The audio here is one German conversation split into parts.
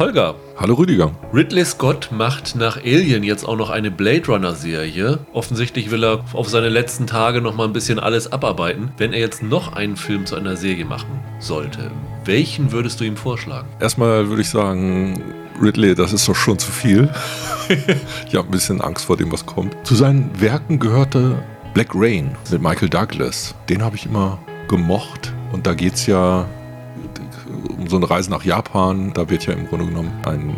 Holger. Hallo Rüdiger. Ridley Scott macht nach Alien jetzt auch noch eine Blade Runner Serie. Offensichtlich will er auf seine letzten Tage noch mal ein bisschen alles abarbeiten. Wenn er jetzt noch einen Film zu einer Serie machen sollte, welchen würdest du ihm vorschlagen? Erstmal würde ich sagen, Ridley, das ist doch schon zu viel. ich habe ein bisschen Angst vor dem, was kommt. Zu seinen Werken gehörte Black Rain mit Michael Douglas. Den habe ich immer gemocht. Und da geht es ja um so eine Reise nach Japan. Da wird ja im Grunde genommen ein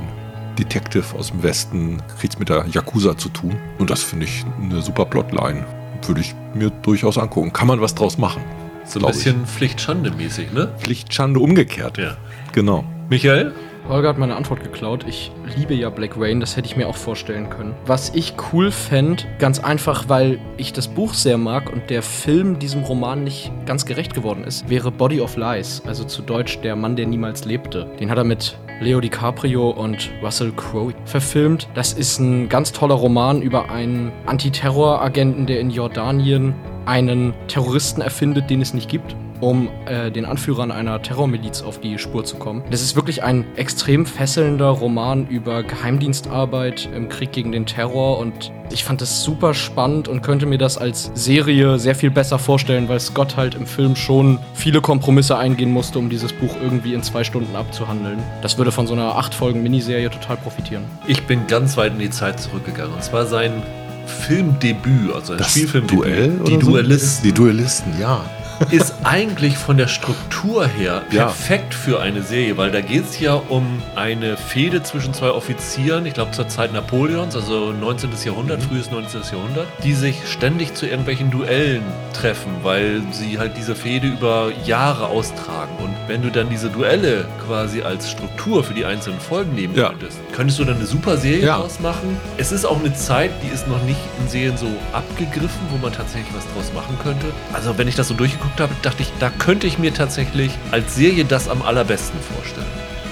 Detective aus dem Westen, kriegt mit der Yakuza zu tun. Und das finde ich eine super Plotline. Würde ich mir durchaus angucken. Kann man was draus machen? So ein bisschen Pflicht-Schande-mäßig, ne? Pflicht-Schande umgekehrt. Ja. Genau. Michael? Holger hat meine Antwort geklaut. Ich liebe ja Black Rain, das hätte ich mir auch vorstellen können. Was ich cool fände, ganz einfach, weil ich das Buch sehr mag und der Film diesem Roman nicht ganz gerecht geworden ist, wäre Body of Lies, also zu Deutsch Der Mann, der niemals lebte. Den hat er mit Leo DiCaprio und Russell Crowe verfilmt. Das ist ein ganz toller Roman über einen Antiterroragenten, der in Jordanien einen Terroristen erfindet, den es nicht gibt um äh, den Anführern einer Terrormiliz auf die Spur zu kommen. Das ist wirklich ein extrem fesselnder Roman über Geheimdienstarbeit im Krieg gegen den Terror und ich fand das super spannend und könnte mir das als Serie sehr viel besser vorstellen, weil Scott halt im Film schon viele Kompromisse eingehen musste, um dieses Buch irgendwie in zwei Stunden abzuhandeln. Das würde von so einer acht Folgen Miniserie total profitieren. Ich bin ganz weit in die Zeit zurückgegangen. Und zwar sein Filmdebüt, also ein Das Spielfilmdebüt. Duell Die oder so? Duellisten. Die Duellisten, ja. Ist eigentlich von der Struktur her Ja. perfekt für eine Serie, weil da geht es ja um eine Fehde zwischen zwei Offizieren, ich glaube zur Zeit Napoleons, also 19. Jahrhundert, frühes 19. Jahrhundert, die sich ständig zu irgendwelchen Duellen treffen, weil sie halt diese Fehde über Jahre austragen. Und wenn du dann diese Duelle quasi als Struktur für die einzelnen Folgen nehmen Ja. könntest, könntest du dann eine super Serie Ja. draus machen. Es ist auch eine Zeit, die ist noch nicht in Serien so abgegriffen, wo man tatsächlich was draus machen könnte. Also wenn ich das so durchgeguckt habe, dachte ich, da könnte ich mir tatsächlich als Serie das am allerbesten vorstellen.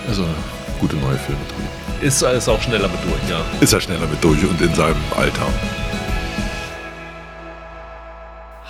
Also gute neue Filme drin. Ist, ist auch schneller mit durch, ja. Ist er schneller mit durch und in seinem Alter.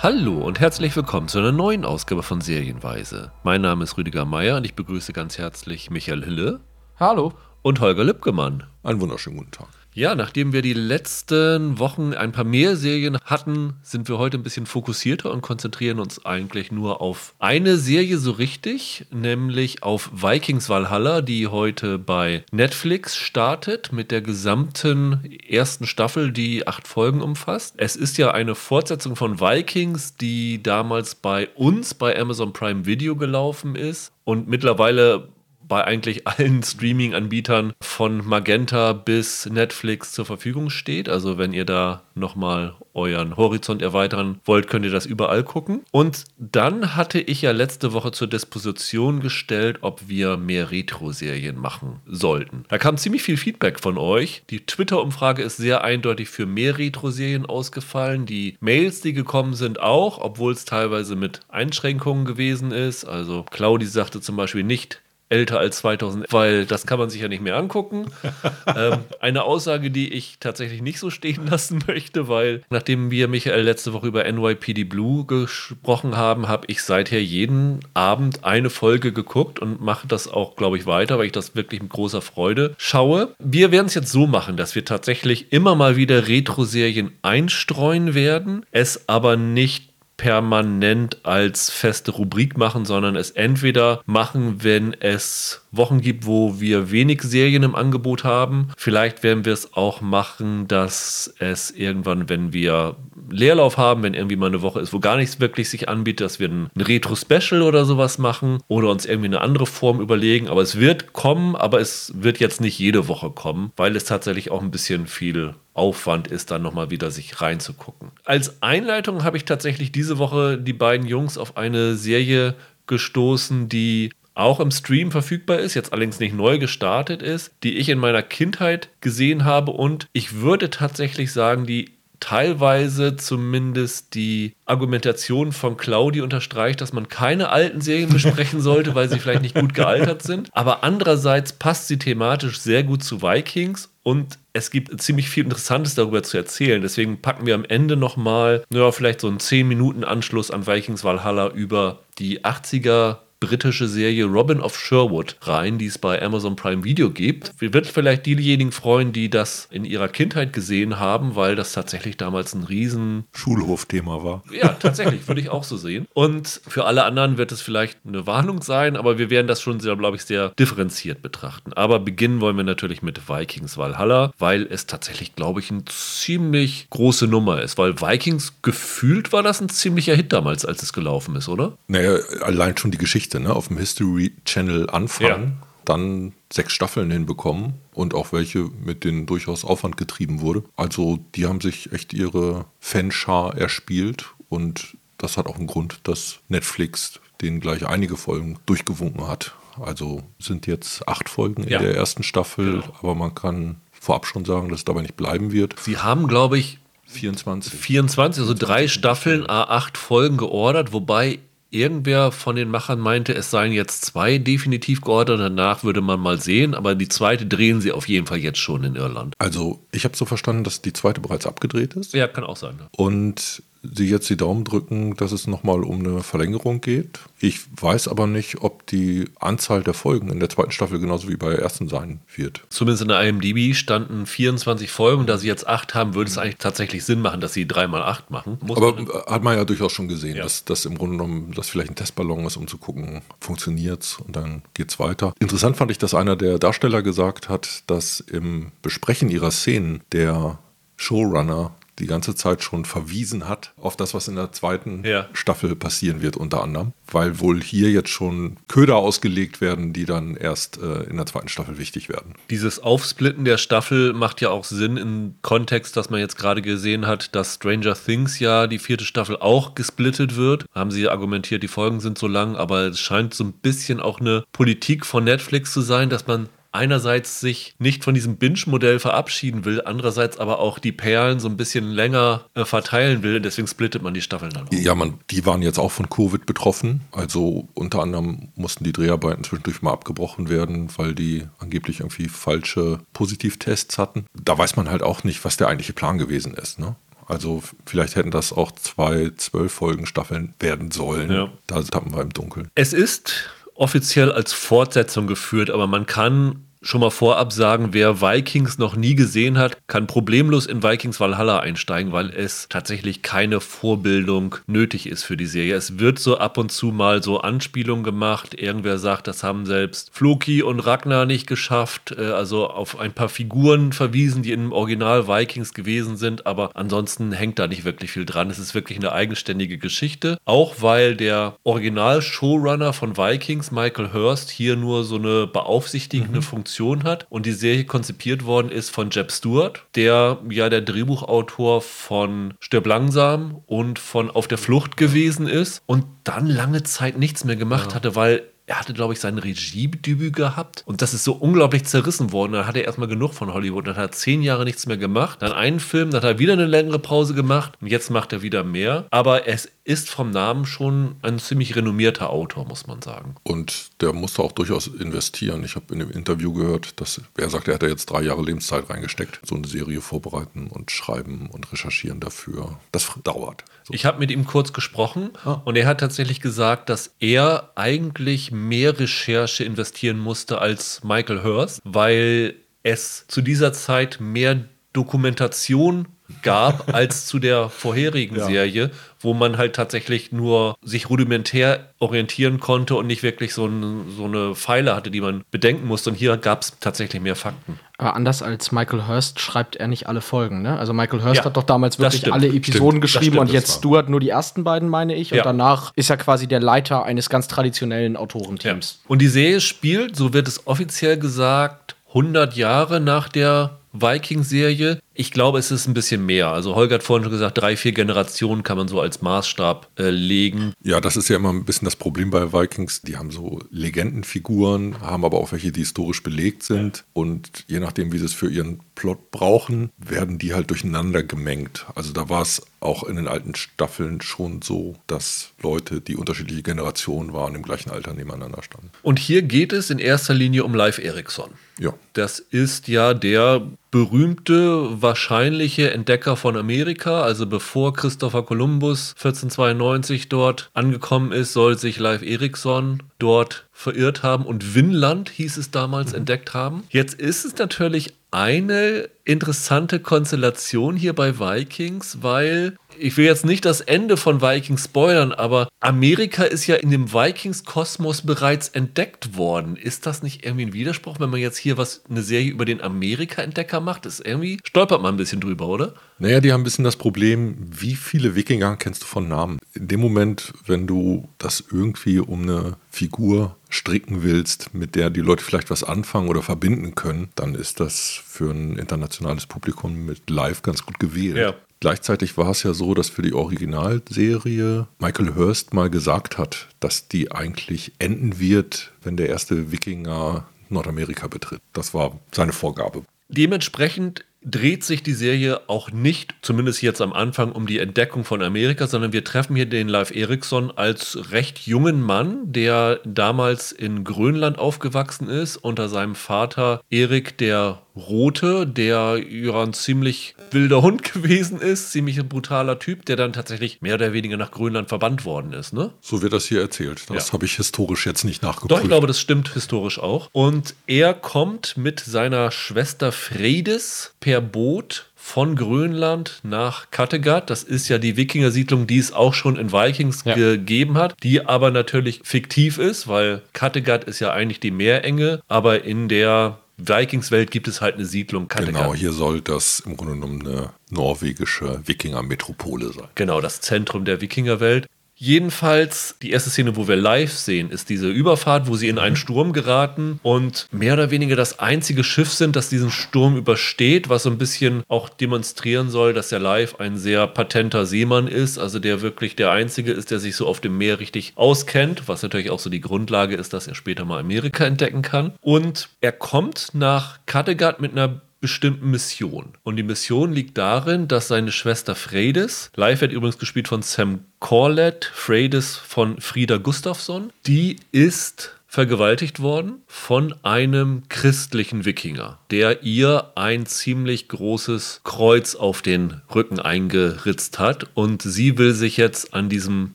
Hallo und herzlich willkommen zu einer neuen Ausgabe von Serienweise. Mein Name ist Rüdiger Meier und ich begrüße ganz herzlich Michael Hille Hallo. und Holger Lübgemann. Einen wunderschönen guten Tag. Ja, nachdem wir die letzten Wochen ein paar mehr Serien hatten, sind wir heute ein bisschen fokussierter und konzentrieren uns eigentlich nur auf eine Serie so richtig, nämlich auf Vikings Valhalla, die heute bei Netflix startet mit der gesamten ersten Staffel, die acht Folgen umfasst. Es ist ja eine Fortsetzung von Vikings, die damals bei uns bei Amazon Prime Video gelaufen ist und mittlerweile bei eigentlich allen Streaming-Anbietern von Magenta bis Netflix zur Verfügung steht. Also wenn ihr da nochmal euren Horizont erweitern wollt, könnt ihr das überall gucken. Und dann hatte ich ja letzte Woche zur Disposition gestellt, ob wir mehr Retro-Serien machen sollten. Da kam ziemlich viel Feedback von euch. Die Twitter-Umfrage ist sehr eindeutig für mehr Retro-Serien ausgefallen. Die Mails, die gekommen sind, auch, obwohl es teilweise mit Einschränkungen gewesen ist. Also Claudi sagte zum Beispiel nicht, älter als 2000, weil das kann man sich ja nicht mehr angucken. ähm, eine Aussage, die ich tatsächlich nicht so stehen lassen möchte, weil nachdem wir Michael letzte Woche über NYPD Blue gesprochen haben, habe ich seither jeden Abend eine Folge geguckt und mache das auch, glaube ich, weiter, weil ich das wirklich mit großer Freude schaue. Wir werden es jetzt so machen, dass wir tatsächlich immer mal wieder Retro-Serien einstreuen werden, es aber nicht permanent als feste Rubrik machen, sondern es entweder machen, wenn es Wochen gibt, wo wir wenig Serien im Angebot haben. Vielleicht werden wir es auch machen, dass es irgendwann, wenn wir Leerlauf haben, wenn irgendwie mal eine Woche ist, wo gar nichts wirklich sich anbietet, dass wir ein Retro-Special oder sowas machen oder uns irgendwie eine andere Form überlegen. Aber es wird kommen, aber es wird jetzt nicht jede Woche kommen, weil es tatsächlich auch ein bisschen viel Aufwand ist, dann nochmal wieder sich reinzugucken. Als Einleitung habe ich tatsächlich diese Woche die beiden Jungs auf eine Serie gestoßen, die auch im Stream verfügbar ist, jetzt allerdings nicht neu gestartet ist, die ich in meiner Kindheit gesehen habe und ich würde tatsächlich sagen, die teilweise zumindest die Argumentation von Claudi unterstreicht, dass man keine alten Serien besprechen sollte, weil sie vielleicht nicht gut gealtert sind. Aber andererseits passt sie thematisch sehr gut zu Vikings und es gibt ziemlich viel Interessantes darüber zu erzählen. Deswegen packen wir am Ende nochmal, ja, vielleicht so einen 10 Minuten Anschluss an Vikings Valhalla über die 80er britische Serie Robin of Sherwood rein, die es bei Amazon Prime Video gibt. Wir wird vielleicht diejenigen freuen, die das in ihrer Kindheit gesehen haben, weil das tatsächlich damals ein riesen Schulhofthema war. Ja, tatsächlich, würde ich auch so sehen. Und für alle anderen wird es vielleicht eine Warnung sein, aber wir werden das schon sehr, glaube ich, sehr differenziert betrachten. Aber beginnen wollen wir natürlich mit Vikings Valhalla, weil es tatsächlich, glaube ich, eine ziemlich große Nummer ist, weil Vikings gefühlt war das ein ziemlicher Hit damals, als es gelaufen ist, oder? Naja, allein schon die Geschichte, ne? Auf dem History Channel anfangen, ja. dann sechs Staffeln hinbekommen und auch welche, mit denen durchaus Aufwand getrieben wurde. Also die haben sich echt ihre Fanschar erspielt und das hat auch einen Grund, dass Netflix den gleich einige Folgen durchgewunken hat. Also sind jetzt acht Folgen ja. in der ersten Staffel, genau. aber man kann vorab schon sagen, dass es dabei nicht bleiben wird. Sie haben, glaube ich, 24. 24, also drei Staffeln, A8 Folgen geordert, wobei irgendwer von den Machern meinte, es seien jetzt zwei definitiv geordert, danach würde man mal sehen, aber die zweite drehen sie auf jeden Fall jetzt schon in Irland. Also ich habe so verstanden, dass die zweite bereits abgedreht ist. Ja, kann auch sein. Ja. Und Sie jetzt die Daumen drücken, dass es nochmal um eine Verlängerung geht. Ich weiß aber nicht, ob die Anzahl der Folgen in der zweiten Staffel genauso wie bei der ersten sein wird. Zumindest in der IMDb standen 24 Folgen. Da sie jetzt acht haben, würde es eigentlich tatsächlich Sinn machen, dass sie dreimal acht machen. Muss aber man hat man ja durchaus schon gesehen, ja. dass das im Grunde genommen das vielleicht ein Testballon ist, um zu gucken, funktioniert es und dann geht es weiter. Interessant fand ich, dass einer der Darsteller gesagt hat, dass im Besprechen ihrer Szenen der Showrunner die ganze Zeit schon verwiesen hat auf das, was in der zweiten ja. Staffel passieren wird, unter anderem, weil wohl hier jetzt schon Köder ausgelegt werden, die dann erst äh, in der zweiten Staffel wichtig werden. Dieses Aufsplitten der Staffel macht ja auch Sinn im Kontext, dass man jetzt gerade gesehen hat, dass Stranger Things ja die vierte Staffel auch gesplittet wird. Haben sie argumentiert, die Folgen sind so lang, aber es scheint so ein bisschen auch eine Politik von Netflix zu sein, dass man einerseits sich nicht von diesem Binge-Modell verabschieden will, andererseits aber auch die Perlen so ein bisschen länger äh, verteilen will. Deswegen splittet man die Staffeln dann. Auch. Ja, man, die waren jetzt auch von Covid betroffen. Also unter anderem mussten die Dreharbeiten zwischendurch mal abgebrochen werden, weil die angeblich irgendwie falsche Positivtests hatten. Da weiß man halt auch nicht, was der eigentliche Plan gewesen ist. Ne? Also vielleicht hätten das auch zwei zwölf Folgen Staffeln werden sollen. Ja. Da tappen wir im Dunkeln. Es ist offiziell als Fortsetzung geführt, aber man kann schon mal vorab sagen, wer Vikings noch nie gesehen hat, kann problemlos in Vikings Valhalla einsteigen, weil es tatsächlich keine Vorbildung nötig ist für die Serie. Es wird so ab und zu mal so Anspielungen gemacht. Irgendwer sagt, das haben selbst Floki und Ragnar nicht geschafft. Äh, also auf ein paar Figuren verwiesen, die im Original Vikings gewesen sind, aber ansonsten hängt da nicht wirklich viel dran. Es ist wirklich eine eigenständige Geschichte. Auch weil der Original-Showrunner von Vikings, Michael Hurst, hier nur so eine beaufsichtigende mhm. Funktion Produktion hat und die Serie konzipiert worden ist von Jeb Stewart, der ja der Drehbuchautor von Stirb langsam und von Auf der Flucht gewesen ist und dann lange Zeit nichts mehr gemacht ja. hatte, weil er hatte, glaube ich, sein Regiedebüt gehabt und das ist so unglaublich zerrissen worden. Dann hat er erstmal genug von Hollywood. Dann hat er zehn Jahre nichts mehr gemacht. Dann einen Film, dann hat er wieder eine längere Pause gemacht und jetzt macht er wieder mehr. Aber es ist vom Namen schon ein ziemlich renommierter Autor, muss man sagen. Und der musste auch durchaus investieren. Ich habe in dem Interview gehört, dass er sagt, er hat jetzt drei Jahre Lebenszeit reingesteckt. So eine Serie vorbereiten und schreiben und recherchieren dafür. Das dauert. So. Ich habe mit ihm kurz gesprochen ah. und er hat tatsächlich gesagt, dass er eigentlich mehr Recherche investieren musste als Michael Hurst, weil es zu dieser Zeit mehr Dokumentation gab als zu der vorherigen ja. Serie, wo man halt tatsächlich nur sich rudimentär orientieren konnte und nicht wirklich so, ein, so eine Pfeile hatte, die man bedenken musste. Und hier gab es tatsächlich mehr Fakten. Aber anders als Michael Hurst schreibt er nicht alle Folgen. Ne? Also Michael Hurst ja, hat doch damals wirklich alle Episoden stimmt, geschrieben stimmt, und jetzt Stuart nur die ersten beiden, meine ich. Und ja. danach ist er quasi der Leiter eines ganz traditionellen Autorenteams. Ja. Und die Serie spielt, so wird es offiziell gesagt, 100 Jahre nach der Viking-Serie. Ich glaube, es ist ein bisschen mehr. Also Holger hat vorhin schon gesagt, drei, vier Generationen kann man so als Maßstab äh, legen. Ja, das ist ja immer ein bisschen das Problem bei Vikings. Die haben so Legendenfiguren, haben aber auch welche, die historisch belegt sind. Ja. Und je nachdem, wie sie es für ihren Plot brauchen, werden die halt durcheinander gemengt. Also da war es auch in den alten Staffeln schon so, dass Leute, die unterschiedliche Generationen waren, im gleichen Alter nebeneinander standen. Und hier geht es in erster Linie um Live Eriksson. Ja. Das ist ja der berühmte, wahrscheinliche Entdecker von Amerika. Also bevor Christopher Columbus 1492 dort angekommen ist, soll sich Leif Erikson dort verirrt haben und Winland hieß es damals mhm. entdeckt haben. Jetzt ist es natürlich eine interessante Konstellation hier bei Vikings, weil ich will jetzt nicht das Ende von Vikings spoilern, aber Amerika ist ja in dem Vikings-Kosmos bereits entdeckt worden. Ist das nicht irgendwie ein Widerspruch, wenn man jetzt hier was, eine Serie über den Amerika-Entdecker macht? Das irgendwie stolpert man ein bisschen drüber, oder? Naja, die haben ein bisschen das Problem, wie viele Wikinger kennst du von Namen? In dem Moment, wenn du das irgendwie um eine Figur stricken willst, mit der die Leute vielleicht was anfangen oder verbinden können, dann ist das für ein internationales Publikum mit Live ganz gut gewählt. Ja. Gleichzeitig war es ja so, dass für die Originalserie Michael Hurst mal gesagt hat, dass die eigentlich enden wird, wenn der erste Wikinger Nordamerika betritt. Das war seine Vorgabe. Dementsprechend dreht sich die Serie auch nicht, zumindest jetzt am Anfang, um die Entdeckung von Amerika, sondern wir treffen hier den Live Erikson als recht jungen Mann, der damals in Grönland aufgewachsen ist, unter seinem Vater Erik der Rote, der ja ein ziemlich wilder Hund gewesen ist, ziemlich ein brutaler Typ, der dann tatsächlich mehr oder weniger nach Grönland verbannt worden ist. Ne? So wird das hier erzählt. Das ja. habe ich historisch jetzt nicht nachgeprüft. Doch, ich glaube, das stimmt historisch auch. Und er kommt mit seiner Schwester Fredes per per Boot von Grönland nach Kattegat. Das ist ja die Wikinger-Siedlung, die es auch schon in Vikings ja. gegeben hat, die aber natürlich fiktiv ist, weil Kattegat ist ja eigentlich die Meerenge, aber in der Vikings-Welt gibt es halt eine Siedlung Kattegat. Genau, hier soll das im Grunde genommen eine norwegische Wikinger-Metropole sein. Genau, das Zentrum der Wikingerwelt. Jedenfalls, die erste Szene, wo wir live sehen, ist diese Überfahrt, wo sie in einen Sturm geraten und mehr oder weniger das einzige Schiff sind, das diesen Sturm übersteht, was so ein bisschen auch demonstrieren soll, dass der Live ein sehr patenter Seemann ist, also der wirklich der Einzige ist, der sich so auf dem Meer richtig auskennt, was natürlich auch so die Grundlage ist, dass er später mal Amerika entdecken kann. Und er kommt nach Kattegat mit einer bestimmten Mission. Und die Mission liegt darin, dass seine Schwester Fredes, live wird übrigens gespielt von Sam Corlett, Fredes von Frieda Gustafsson, die ist vergewaltigt worden von einem christlichen Wikinger, der ihr ein ziemlich großes Kreuz auf den Rücken eingeritzt hat und sie will sich jetzt an diesem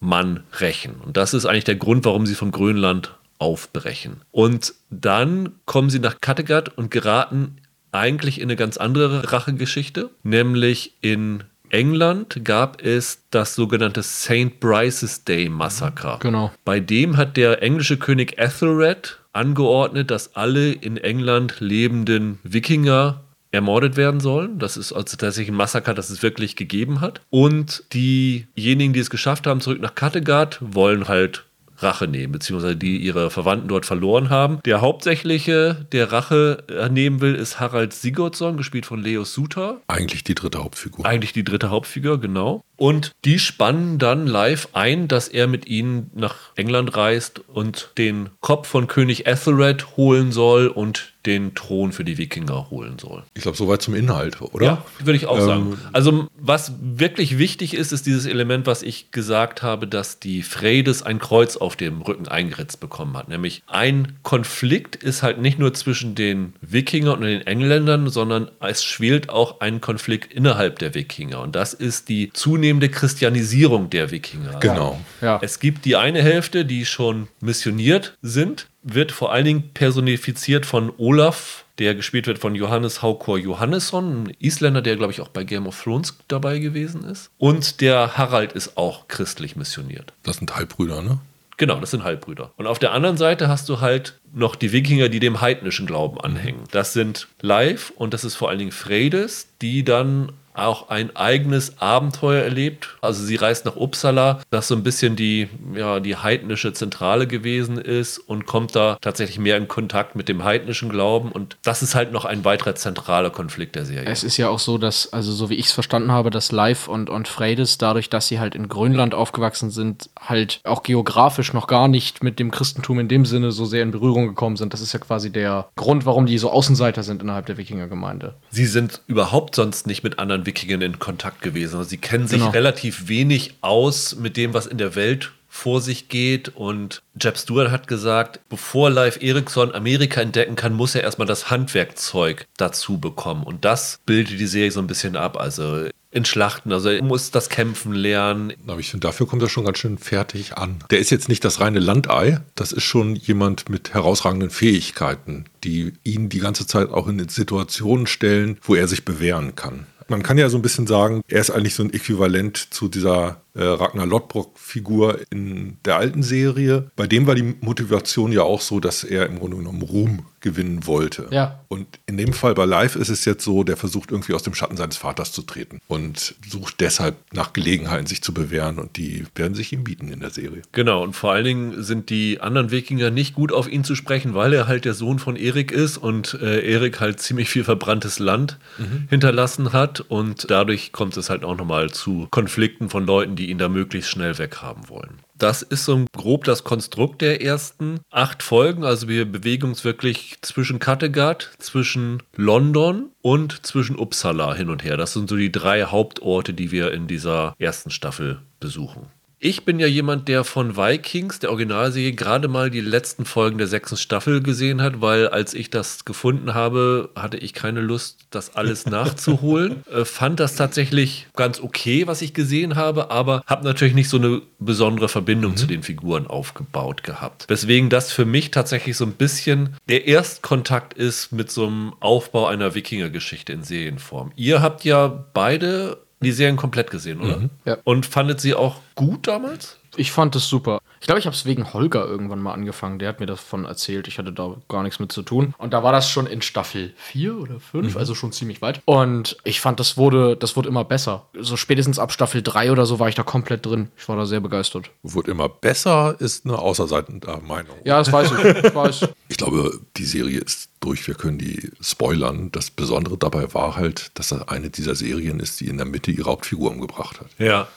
Mann rächen. Und das ist eigentlich der Grund, warum sie von Grönland aufbrechen. Und dann kommen sie nach Kattegat und geraten eigentlich in eine ganz andere Rachegeschichte, nämlich in England gab es das sogenannte St. Bryce's Day Massaker. Genau. Bei dem hat der englische König Ethelred angeordnet, dass alle in England lebenden Wikinger ermordet werden sollen. Das ist also tatsächlich ein Massaker, das es wirklich gegeben hat. Und diejenigen, die es geschafft haben, zurück nach Kattegat, wollen halt Rache nehmen, beziehungsweise die ihre Verwandten dort verloren haben. Der hauptsächliche, der Rache nehmen will, ist Harald Sigurdsson, gespielt von Leo Suter. Eigentlich die dritte Hauptfigur. Eigentlich die dritte Hauptfigur, genau. Und die spannen dann live ein, dass er mit ihnen nach England reist und den Kopf von König Ethelred holen soll und den Thron für die Wikinger holen soll. Ich glaube, soweit zum Inhalt, oder? Ja, würde ich auch ähm, sagen. Also, was wirklich wichtig ist, ist dieses Element, was ich gesagt habe, dass die Fredes ein Kreuz auf dem Rücken eingeritzt bekommen hat. Nämlich ein Konflikt ist halt nicht nur zwischen den Wikingern und den Engländern, sondern es schwelt auch ein Konflikt innerhalb der Wikinger. Und das ist die zunehmende Christianisierung der Wikinger. Genau. Ja. Es gibt die eine Hälfte, die schon missioniert sind wird vor allen Dingen personifiziert von Olaf, der gespielt wird von Johannes Haukor Johannesson, ein Isländer, der, glaube ich, auch bei Game of Thrones dabei gewesen ist. Und der Harald ist auch christlich missioniert. Das sind Halbbrüder, ne? Genau, das sind Halbbrüder. Und auf der anderen Seite hast du halt noch die Wikinger, die dem heidnischen Glauben anhängen. Das sind Leif und das ist vor allen Dingen Fredes, die dann auch ein eigenes Abenteuer erlebt. Also sie reist nach Uppsala, das so ein bisschen die, ja, die heidnische Zentrale gewesen ist und kommt da tatsächlich mehr in Kontakt mit dem heidnischen Glauben. Und das ist halt noch ein weiterer zentraler Konflikt der Serie. Es ist ja auch so, dass, also so wie ich es verstanden habe, dass Leif und, und Freydis, dadurch, dass sie halt in Grönland aufgewachsen sind, halt auch geografisch noch gar nicht mit dem Christentum in dem Sinne so sehr in Berührung gekommen sind. Das ist ja quasi der Grund, warum die so Außenseiter sind innerhalb der Wikingergemeinde. Sie sind überhaupt sonst nicht mit anderen Wikingern in Kontakt gewesen. Also sie kennen sich genau. relativ wenig aus mit dem, was in der Welt vor sich geht. Und Jeb Stewart hat gesagt, bevor Live Ericsson Amerika entdecken kann, muss er erstmal das Handwerkzeug dazu bekommen. Und das bildet die Serie so ein bisschen ab. Also in Schlachten, also er muss das Kämpfen lernen. Aber ich finde, dafür kommt er schon ganz schön fertig an. Der ist jetzt nicht das reine Landei, das ist schon jemand mit herausragenden Fähigkeiten, die ihn die ganze Zeit auch in Situationen stellen, wo er sich bewähren kann. Man kann ja so ein bisschen sagen, er ist eigentlich so ein Äquivalent zu dieser Ragnar Lodbrok-Figur in der alten Serie. Bei dem war die Motivation ja auch so, dass er im Grunde genommen Ruhm gewinnen wollte. Ja. Und in dem Fall bei Live ist es jetzt so, der versucht irgendwie aus dem Schatten seines Vaters zu treten und sucht deshalb nach Gelegenheiten, sich zu bewähren und die werden sich ihm bieten in der Serie. Genau, und vor allen Dingen sind die anderen Wikinger nicht gut auf ihn zu sprechen, weil er halt der Sohn von Erik ist und äh, Erik halt ziemlich viel verbranntes Land mhm. hinterlassen hat und dadurch kommt es halt auch nochmal zu Konflikten von Leuten, die ihn da möglichst schnell weghaben wollen. Das ist so grob das Konstrukt der ersten acht Folgen. Also wir bewegen uns wirklich zwischen Kattegat, zwischen London und zwischen Uppsala hin und her. Das sind so die drei Hauptorte, die wir in dieser ersten Staffel besuchen. Ich bin ja jemand, der von Vikings, der Originalserie, gerade mal die letzten Folgen der sechsten Staffel gesehen hat, weil als ich das gefunden habe, hatte ich keine Lust, das alles nachzuholen. äh, fand das tatsächlich ganz okay, was ich gesehen habe, aber habe natürlich nicht so eine besondere Verbindung mhm. zu den Figuren aufgebaut gehabt. Weswegen das für mich tatsächlich so ein bisschen der Erstkontakt ist mit so einem Aufbau einer Wikinger-Geschichte in Serienform. Ihr habt ja beide die Serien komplett gesehen, oder? Mhm. Ja. Und fandet sie auch gut damals? Ich fand es super. Ich glaube, ich habe es wegen Holger irgendwann mal angefangen. Der hat mir davon erzählt. Ich hatte da gar nichts mit zu tun. Und da war das schon in Staffel 4 oder 5, mhm. also schon ziemlich weit. Und ich fand, das wurde, das wurde immer besser. So spätestens ab Staffel 3 oder so war ich da komplett drin. Ich war da sehr begeistert. Wurde immer besser, ist eine außerseitende Meinung. Ja, das weiß ich. ich, weiß. ich glaube, die Serie ist durch. Wir können die spoilern. Das Besondere dabei war halt, dass das eine dieser Serien ist, die in der Mitte ihre Hauptfigur umgebracht hat. Ja.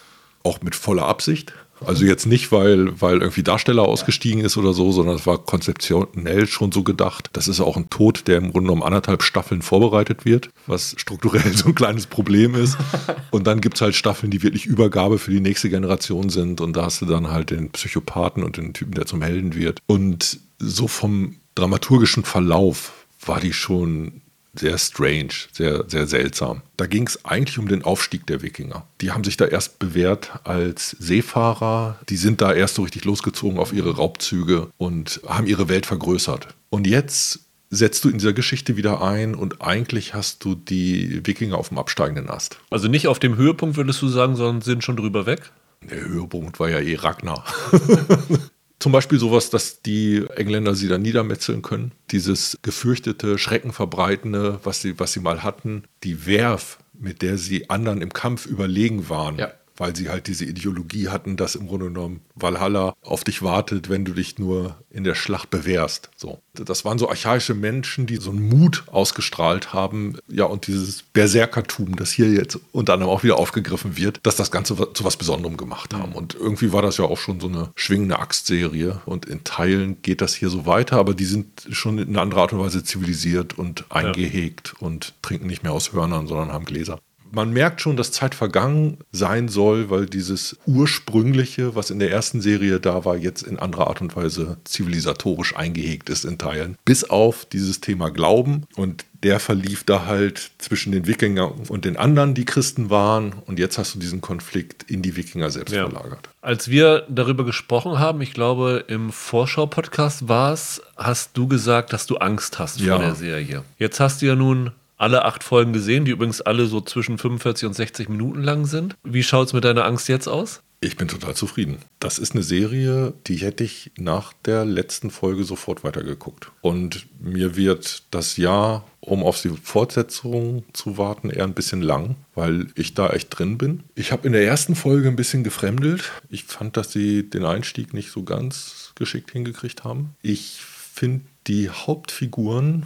Auch mit voller Absicht. Also jetzt nicht, weil, weil irgendwie Darsteller ausgestiegen ist oder so, sondern es war konzeptionell schon so gedacht. Das ist auch ein Tod, der im Grunde genommen anderthalb Staffeln vorbereitet wird, was strukturell so ein kleines Problem ist. Und dann gibt es halt Staffeln, die wirklich Übergabe für die nächste Generation sind. Und da hast du dann halt den Psychopathen und den Typen, der zum Helden wird. Und so vom dramaturgischen Verlauf war die schon sehr strange, sehr, sehr seltsam. Da ging es eigentlich um den Aufstieg der Wikinger. Die haben sich da erst bewährt als Seefahrer. Die sind da erst so richtig losgezogen auf ihre Raubzüge und haben ihre Welt vergrößert. Und jetzt setzt du in dieser Geschichte wieder ein und eigentlich hast du die Wikinger auf dem absteigenden Ast. Also nicht auf dem Höhepunkt, würdest du sagen, sondern sind schon drüber weg? Der Höhepunkt war ja eh Ragnar. Zum Beispiel sowas, dass die Engländer sie dann niedermetzeln können. Dieses gefürchtete, schreckenverbreitende, was sie, was sie mal hatten. Die Werf, mit der sie anderen im Kampf überlegen waren. Ja weil sie halt diese Ideologie hatten, dass im Grunde genommen Valhalla auf dich wartet, wenn du dich nur in der Schlacht bewährst. So. Das waren so archaische Menschen, die so einen Mut ausgestrahlt haben, ja, und dieses Berserkertum, das hier jetzt unter anderem auch wieder aufgegriffen wird, dass das Ganze zu was Besonderem gemacht haben. Und irgendwie war das ja auch schon so eine schwingende Axtserie und in Teilen geht das hier so weiter, aber die sind schon in einer anderen Art und Weise zivilisiert und eingehegt ja. und trinken nicht mehr aus Hörnern, sondern haben Gläser man merkt schon, dass Zeit vergangen sein soll, weil dieses ursprüngliche, was in der ersten Serie da war, jetzt in anderer Art und Weise zivilisatorisch eingehegt ist in Teilen. Bis auf dieses Thema Glauben und der verlief da halt zwischen den Wikingern und den anderen, die Christen waren. Und jetzt hast du diesen Konflikt in die Wikinger selbst ja. verlagert. Als wir darüber gesprochen haben, ich glaube im Vorschau-Podcast war es, hast du gesagt, dass du Angst hast ja. vor der Serie. Jetzt hast du ja nun alle acht Folgen gesehen, die übrigens alle so zwischen 45 und 60 Minuten lang sind. Wie schaut es mit deiner Angst jetzt aus? Ich bin total zufrieden. Das ist eine Serie, die hätte ich nach der letzten Folge sofort weitergeguckt. Und mir wird das Jahr, um auf die Fortsetzung zu warten, eher ein bisschen lang, weil ich da echt drin bin. Ich habe in der ersten Folge ein bisschen gefremdelt. Ich fand, dass sie den Einstieg nicht so ganz geschickt hingekriegt haben. Ich finde die Hauptfiguren,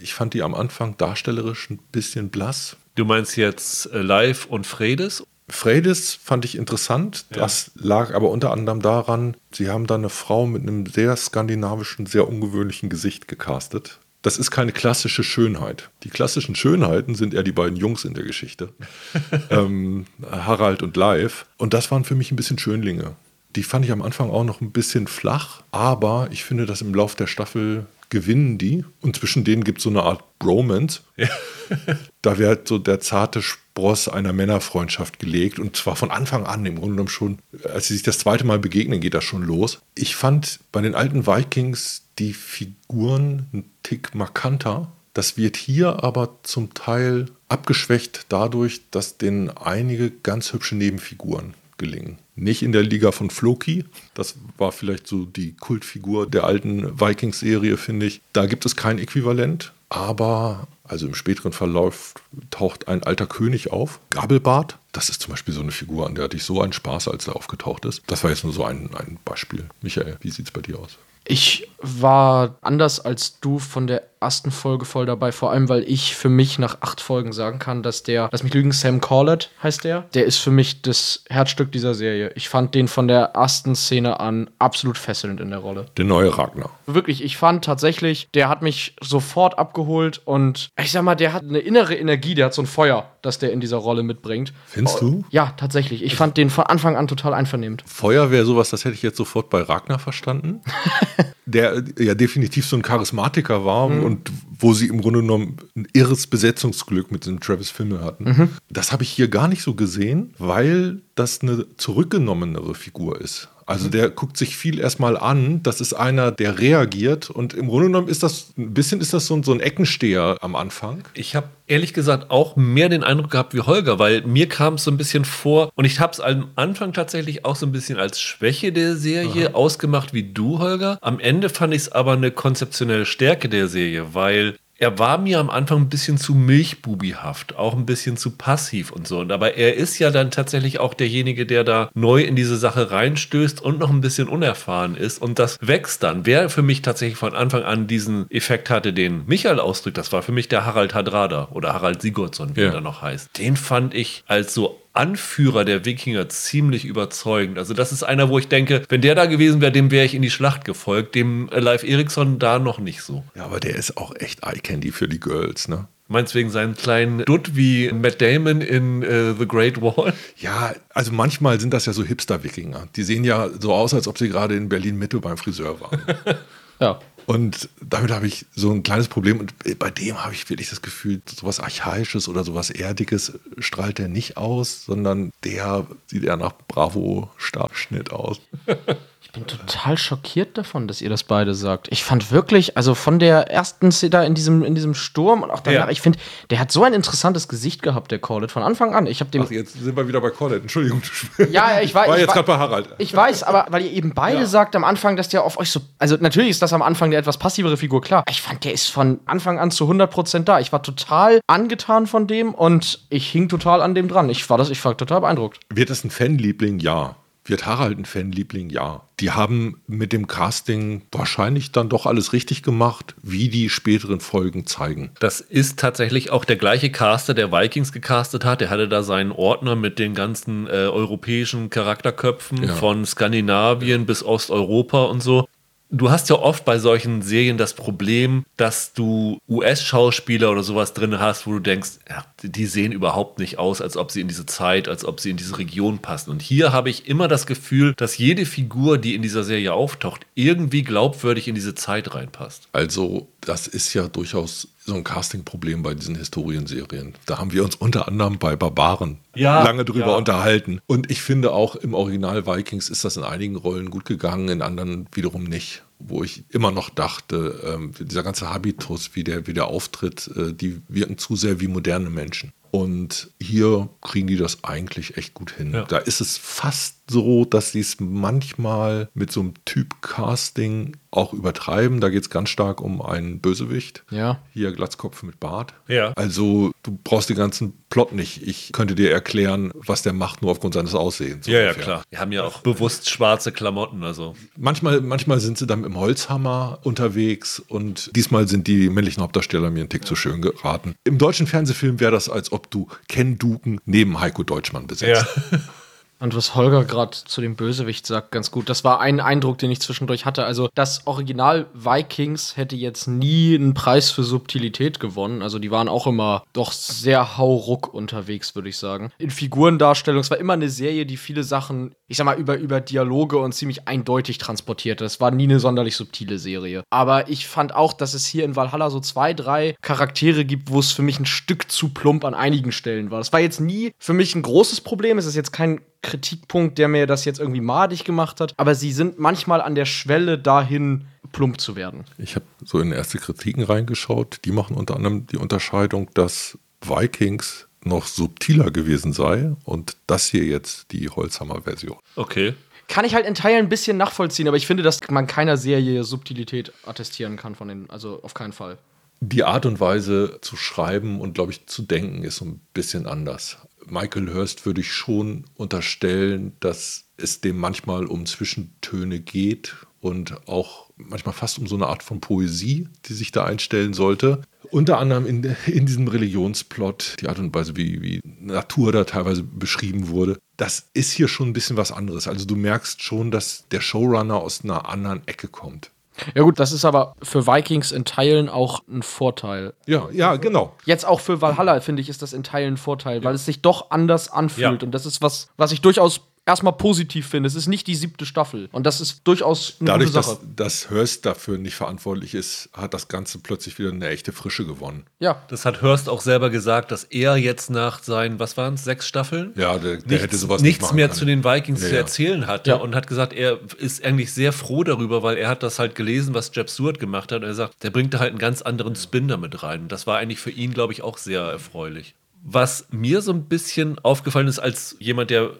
ich fand die am Anfang darstellerisch ein bisschen blass. Du meinst jetzt äh, Live und Fredes? Fredes fand ich interessant. Ja. Das lag aber unter anderem daran, sie haben da eine Frau mit einem sehr skandinavischen, sehr ungewöhnlichen Gesicht gecastet. Das ist keine klassische Schönheit. Die klassischen Schönheiten sind eher die beiden Jungs in der Geschichte. ähm, Harald und Live. Und das waren für mich ein bisschen Schönlinge Die fand ich am Anfang auch noch ein bisschen flach, aber ich finde, dass im Lauf der Staffel gewinnen die und zwischen denen gibt es so eine Art Bromance. Ja. da wird so der zarte Spross einer Männerfreundschaft gelegt und zwar von Anfang an im Grunde genommen schon, als sie sich das zweite Mal begegnen, geht das schon los. Ich fand bei den alten Vikings die Figuren einen Tick markanter. Das wird hier aber zum Teil abgeschwächt dadurch, dass denen einige ganz hübsche Nebenfiguren gelingen. Nicht in der Liga von Floki. Das war vielleicht so die Kultfigur der alten Vikings-Serie, finde ich. Da gibt es kein Äquivalent. Aber, also im späteren Verlauf taucht ein alter König auf. Gabelbart. Das ist zum Beispiel so eine Figur, an der hatte ich so einen Spaß, als er aufgetaucht ist. Das war jetzt nur so ein, ein Beispiel. Michael, wie sieht es bei dir aus? Ich war anders als du von der ersten Folge voll dabei, vor allem weil ich für mich nach acht Folgen sagen kann, dass der, lass mich lügen, Sam Corlett heißt der, der ist für mich das Herzstück dieser Serie. Ich fand den von der ersten Szene an absolut fesselnd in der Rolle. Der neue Ragnar. Wirklich, ich fand tatsächlich, der hat mich sofort abgeholt und ich sag mal, der hat eine innere Energie, der hat so ein Feuer, das der in dieser Rolle mitbringt. Findest du? Ja, tatsächlich. Ich fand den von Anfang an total einvernehmend. Feuer wäre sowas, das hätte ich jetzt sofort bei Ragnar verstanden. der ja definitiv so ein Charismatiker war mhm. und wo sie im Grunde genommen ein irres Besetzungsglück mit dem Travis Fimmel hatten. Mhm. Das habe ich hier gar nicht so gesehen, weil das eine zurückgenommenere Figur ist. Also der guckt sich viel erstmal an. Das ist einer, der reagiert. Und im Grunde genommen ist das ein bisschen ist das so, so ein Eckensteher am Anfang. Ich habe ehrlich gesagt auch mehr den Eindruck gehabt wie Holger, weil mir kam es so ein bisschen vor und ich habe es am Anfang tatsächlich auch so ein bisschen als Schwäche der Serie Aha. ausgemacht wie du, Holger. Am Ende fand ich es aber eine konzeptionelle Stärke der Serie, weil er war mir am Anfang ein bisschen zu milchbubihaft, auch ein bisschen zu passiv und so. Aber er ist ja dann tatsächlich auch derjenige, der da neu in diese Sache reinstößt und noch ein bisschen unerfahren ist. Und das wächst dann. Wer für mich tatsächlich von Anfang an diesen Effekt hatte, den Michael ausdrückt, das war für mich der Harald Hadrada oder Harald Sigurdsson, wie ja. er noch heißt. Den fand ich als so Anführer der Wikinger ziemlich überzeugend. Also das ist einer, wo ich denke, wenn der da gewesen wäre, dem wäre ich in die Schlacht gefolgt. Dem äh, Live Eriksson da noch nicht so. Ja, aber der ist auch echt Eye Candy für die Girls, ne? Meinst du wegen seinen kleinen Dutt wie Matt Damon in uh, The Great Wall? Ja, also manchmal sind das ja so Hipster-Wikinger. Die sehen ja so aus, als ob sie gerade in Berlin-Mitte beim Friseur waren. ja. Und damit habe ich so ein kleines Problem. Und bei dem habe ich wirklich das Gefühl, sowas Archaisches oder sowas Erdiges strahlt er nicht aus, sondern der sieht eher nach Bravo-Stabschnitt aus. bin total schockiert davon, dass ihr das beide sagt. Ich fand wirklich, also von der ersten Szene da in diesem, in diesem Sturm und auch danach, ja. ich finde, der hat so ein interessantes Gesicht gehabt, der Corlett, von Anfang an. Ich dem. Ach, jetzt sind wir wieder bei Corlett, Entschuldigung. Ja, ich weiß. War jetzt gerade bei Harald. Ich weiß, aber weil ihr eben beide ja. sagt am Anfang, dass der auf euch so. Also natürlich ist das am Anfang der etwas passivere Figur, klar. Ich fand, der ist von Anfang an zu 100% da. Ich war total angetan von dem und ich hing total an dem dran. Ich war, das, ich war total beeindruckt. Wird das ein Fanliebling? Ja. Wird Harald ein Fanliebling? Ja. Die haben mit dem Casting wahrscheinlich dann doch alles richtig gemacht, wie die späteren Folgen zeigen. Das ist tatsächlich auch der gleiche Caster, der Vikings gecastet hat. Der hatte da seinen Ordner mit den ganzen äh, europäischen Charakterköpfen ja. von Skandinavien bis Osteuropa und so. Du hast ja oft bei solchen Serien das Problem, dass du US-Schauspieler oder sowas drin hast, wo du denkst, ja, die sehen überhaupt nicht aus, als ob sie in diese Zeit, als ob sie in diese Region passen. Und hier habe ich immer das Gefühl, dass jede Figur, die in dieser Serie auftaucht, irgendwie glaubwürdig in diese Zeit reinpasst. Also, das ist ja durchaus so ein Casting-Problem bei diesen Historienserien. Da haben wir uns unter anderem bei Barbaren ja, lange drüber ja. unterhalten. Und ich finde auch im Original Vikings ist das in einigen Rollen gut gegangen, in anderen wiederum nicht. Wo ich immer noch dachte, ähm, dieser ganze Habitus, wie der, wie der auftritt, äh, die wirken zu sehr wie moderne Menschen. Und hier kriegen die das eigentlich echt gut hin. Ja. Da ist es fast so, dass sie es manchmal mit so einem Typ Casting auch übertreiben. Da geht es ganz stark um einen Bösewicht. Ja. Hier Glatzkopf mit Bart. Ja. Also du brauchst den ganzen Plot nicht. Ich könnte dir erklären, was der macht, nur aufgrund seines Aussehens. Ja, ungefähr. ja, klar. Wir haben ja auch bewusst schwarze Klamotten. Also. Manchmal, manchmal sind sie dann im Holzhammer unterwegs und diesmal sind die männlichen Hauptdarsteller mir einen Tick ja. zu schön geraten. Im deutschen Fernsehfilm wäre das, als ob du Ken Duken neben Heiko Deutschmann besetzt. Ja. Und was Holger gerade zu dem Bösewicht sagt, ganz gut. Das war ein Eindruck, den ich zwischendurch hatte. Also das Original Vikings hätte jetzt nie einen Preis für Subtilität gewonnen. Also die waren auch immer doch sehr hauruck unterwegs, würde ich sagen. In Figurendarstellung, es war immer eine Serie, die viele Sachen, ich sag mal, über, über Dialoge und ziemlich eindeutig transportierte. Das war nie eine sonderlich subtile Serie. Aber ich fand auch, dass es hier in Valhalla so zwei, drei Charaktere gibt, wo es für mich ein Stück zu plump an einigen Stellen war. Das war jetzt nie für mich ein großes Problem. Es ist jetzt kein Kritikpunkt, der mir das jetzt irgendwie madig gemacht hat, aber sie sind manchmal an der Schwelle dahin, plump zu werden. Ich habe so in erste Kritiken reingeschaut. Die machen unter anderem die Unterscheidung, dass Vikings noch subtiler gewesen sei und das hier jetzt die Holzhammer-Version. Okay. Kann ich halt in Teilen ein bisschen nachvollziehen, aber ich finde, dass man keiner Serie Subtilität attestieren kann von den, also auf keinen Fall. Die Art und Weise zu schreiben und, glaube ich, zu denken ist so ein bisschen anders. Michael Hurst würde ich schon unterstellen, dass es dem manchmal um Zwischentöne geht und auch manchmal fast um so eine Art von Poesie, die sich da einstellen sollte. Unter anderem in, in diesem Religionsplot, die Art und Weise, wie, wie Natur da teilweise beschrieben wurde. Das ist hier schon ein bisschen was anderes. Also du merkst schon, dass der Showrunner aus einer anderen Ecke kommt. Ja gut, das ist aber für Vikings in Teilen auch ein Vorteil. Ja, ja, genau. Jetzt auch für Valhalla, finde ich, ist das in Teilen ein Vorteil, weil es sich doch anders anfühlt. Ja. Und das ist was, was ich durchaus erstmal positiv finde. Es ist nicht die siebte Staffel. Und das ist durchaus eine Dadurch, gute Sache. dass, dass Hurst dafür nicht verantwortlich ist, hat das Ganze plötzlich wieder eine echte Frische gewonnen. ja. Das hat Hurst auch selber gesagt, dass er jetzt nach seinen, was waren es, sechs Staffeln? Ja, der, der nichts, hätte sowas nicht nichts machen mehr können. zu den Vikings Ja, zu erzählen hatte Ja. und hat gesagt, er ist eigentlich sehr froh darüber, weil er hat das halt gelesen, was Jeb Stewart gemacht hat. Und er sagt, der bringt da halt einen ganz anderen Spin damit rein. Das war eigentlich für ihn, glaube ich, auch sehr erfreulich. Was mir so ein bisschen aufgefallen ist, als jemand, der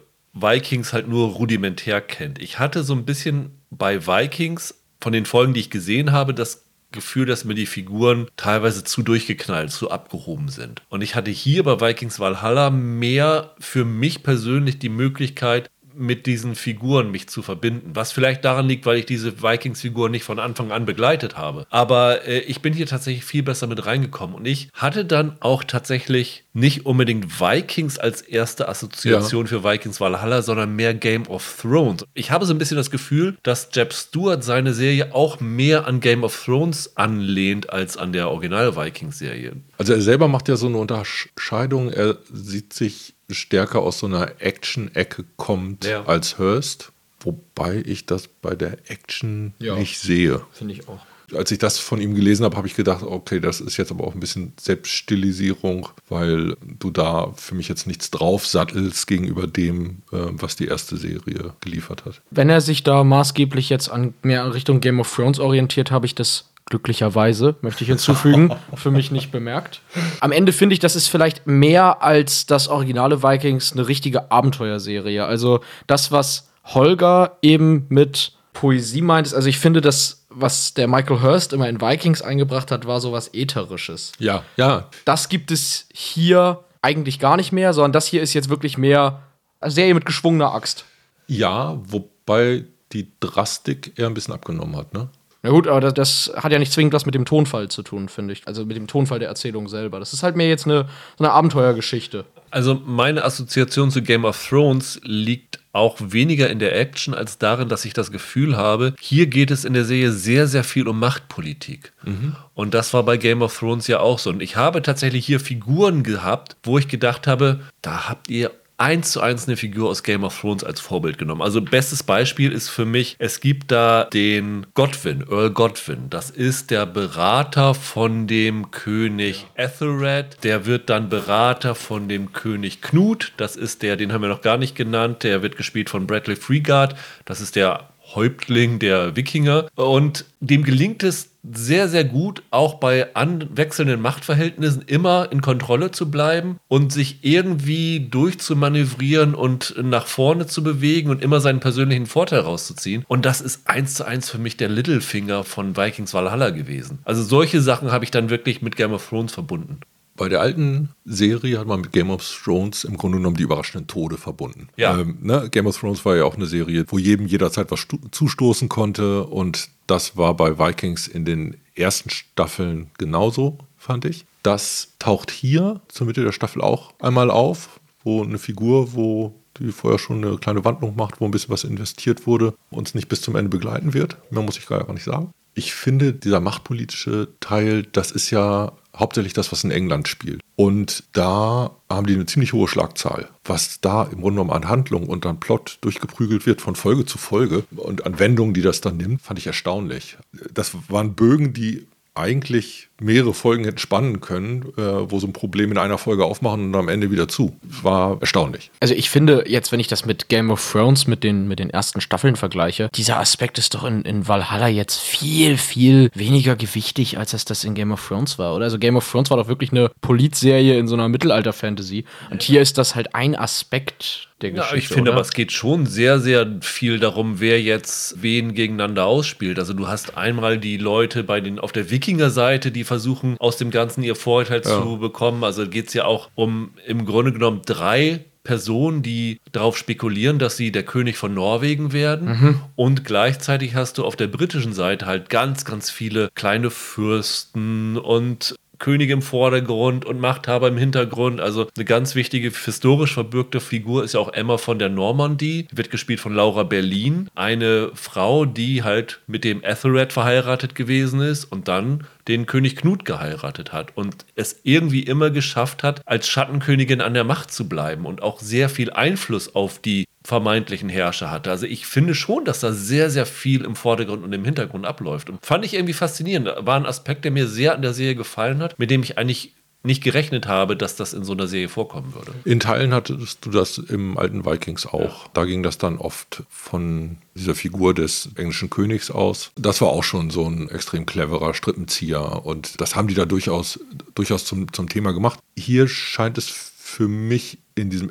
Vikings halt nur rudimentär kennt. Ich hatte so ein bisschen bei Vikings von den Folgen, die ich gesehen habe, das Gefühl, dass mir die Figuren teilweise zu durchgeknallt, zu abgehoben sind. Und ich hatte hier bei Vikings Valhalla mehr für mich persönlich die Möglichkeit, mit diesen Figuren mich zu verbinden. Was vielleicht daran liegt, weil ich diese Vikings-Figuren nicht von Anfang an begleitet habe. Aber äh, ich bin hier tatsächlich viel besser mit reingekommen. Und ich hatte dann auch tatsächlich nicht unbedingt Vikings als erste Assoziation für Vikings Valhalla, sondern mehr Game of Thrones. Ich habe so ein bisschen das Gefühl, dass Jeb Stewart seine Serie auch mehr an Game of Thrones anlehnt als an der Original-Vikings-Serie. Also er selber macht ja so eine Unterscheidung. Er sieht sich stärker aus so einer Action-Ecke kommt Ja. als Hurst. Wobei ich das bei der Action Ja. nicht sehe. Finde ich auch. Als ich das von ihm gelesen habe, habe ich gedacht, okay, das ist jetzt aber auch ein bisschen Selbststilisierung, weil du da für mich jetzt nichts draufsattelst gegenüber dem, äh, was die erste Serie geliefert hat. Wenn er sich da maßgeblich jetzt an mehr Richtung Game of Thrones orientiert, habe ich das glücklicherweise, möchte ich hinzufügen, für mich nicht bemerkt. Am Ende finde ich, das ist vielleicht mehr als das originale Vikings eine richtige Abenteuerserie. Also das, was Holger eben mit Poesie meint, ist, also ich finde, das, was der Michael Hurst immer in Vikings eingebracht hat, war sowas Ätherisches. Ja, ja, Das gibt es hier eigentlich gar nicht mehr, sondern das hier ist jetzt wirklich mehr eine Serie mit geschwungener Axt. ja, wobei die Drastik eher ein bisschen abgenommen hat, ne? Na gut, aber das, das hat ja nicht zwingend was mit dem Tonfall zu tun, finde ich. Also mit dem Tonfall der Erzählung selber. Das ist halt mehr jetzt eine, so eine Abenteuergeschichte. Also meine Assoziation zu Game of Thrones liegt auch weniger in der Action als darin, dass ich das Gefühl habe, hier geht es in der Serie sehr, sehr viel um Machtpolitik. Und das war bei Game of Thrones ja auch so. Und ich habe tatsächlich hier Figuren gehabt, wo ich gedacht habe, da habt ihr eins zu eins eine Figur aus Game of Thrones als Vorbild genommen. Also bestes Beispiel ist für mich, es gibt da den Godwin, Earl Godwin. Das ist der Berater von dem König Ethelred. Der wird dann Berater von dem König Knut. Das ist der, den haben wir noch gar nicht genannt. Der wird gespielt von Bradley Freegard. Das ist der Häuptling der Wikinger. Und dem gelingt es sehr, sehr gut, auch bei an wechselnden Machtverhältnissen immer in Kontrolle zu bleiben und sich irgendwie durchzumanövrieren und nach vorne zu bewegen und immer seinen persönlichen Vorteil rauszuziehen. Und das ist eins zu eins für mich der Littlefinger von Vikings Valhalla gewesen. Also solche Sachen habe ich dann wirklich mit Game of Thrones verbunden. Bei der alten Serie hat man mit Game of Thrones im Grunde genommen die überraschenden Tode verbunden. Ja. Ähm, ne? Game of Thrones war ja auch eine Serie, wo jedem jederzeit was zustoßen konnte und das war bei Vikings in den ersten Staffeln genauso, fand ich. Das taucht hier zur Mitte der Staffel auch einmal auf, wo eine Figur, wo die vorher schon eine kleine Wandlung macht, wo ein bisschen was investiert wurde, uns nicht bis zum Ende begleiten wird. Mehr muss ich gar nicht sagen. Ich finde, dieser machtpolitische Teil, das ist ja hauptsächlich das, was in England spielt. Und da haben die eine ziemlich hohe Schlagzahl. Was da im Grunde genommen an Handlung und an Plot durchgeprügelt wird von Folge zu Folge und an Wendungen, die das dann nimmt, fand ich erstaunlich. Das waren Bögen, die eigentlich mehrere Folgen hätten spannen können, äh, wo so ein Problem in einer Folge aufmachen und am Ende wieder zu. War erstaunlich. Also ich finde jetzt, wenn ich das mit Game of Thrones, mit den, mit den ersten Staffeln vergleiche, dieser Aspekt ist doch in, in Valhalla jetzt viel, viel weniger gewichtig, als es das in Game of Thrones war, oder? Also Game of Thrones war doch wirklich eine Politserie in so einer Mittelalter-Fantasy. Und hier ist das halt ein Aspekt der Geschichte. Ja, ich finde oder? aber, es geht schon sehr, sehr viel darum, wer jetzt wen gegeneinander ausspielt. Also du hast einmal die Leute bei den auf der Wikinger-Seite, die versuchen, aus dem Ganzen ihr Vorteil Ja. zu bekommen. Also geht es ja auch um im Grunde genommen drei Personen, die darauf spekulieren, dass sie der König von Norwegen werden. Und gleichzeitig hast du auf der britischen Seite halt ganz, ganz viele kleine Fürsten und Könige im Vordergrund und Machthaber im Hintergrund. Also eine ganz wichtige historisch verbürgte Figur ist ja auch Emma von der Normandie. Die wird gespielt von Laura Berlin. Eine Frau, die halt mit dem Ethelred verheiratet gewesen ist und dann den König Knut geheiratet hat und es irgendwie immer geschafft hat, als Schattenkönigin an der Macht zu bleiben und auch sehr viel Einfluss auf die vermeintlichen Herrscher hatte. Also ich finde schon, dass da sehr, sehr viel im Vordergrund und im Hintergrund abläuft. Und fand ich irgendwie faszinierend. War ein Aspekt, der mir sehr an der Serie gefallen hat, mit dem ich eigentlich nicht gerechnet habe, dass das in so einer Serie vorkommen würde. In Teilen hattest du das im alten Vikings auch. Da ging das dann oft von dieser Figur des englischen Königs aus. Das war auch schon so ein extrem cleverer Strippenzieher und das haben die da durchaus, durchaus zum, zum Thema gemacht. Hier scheint es für mich in diesem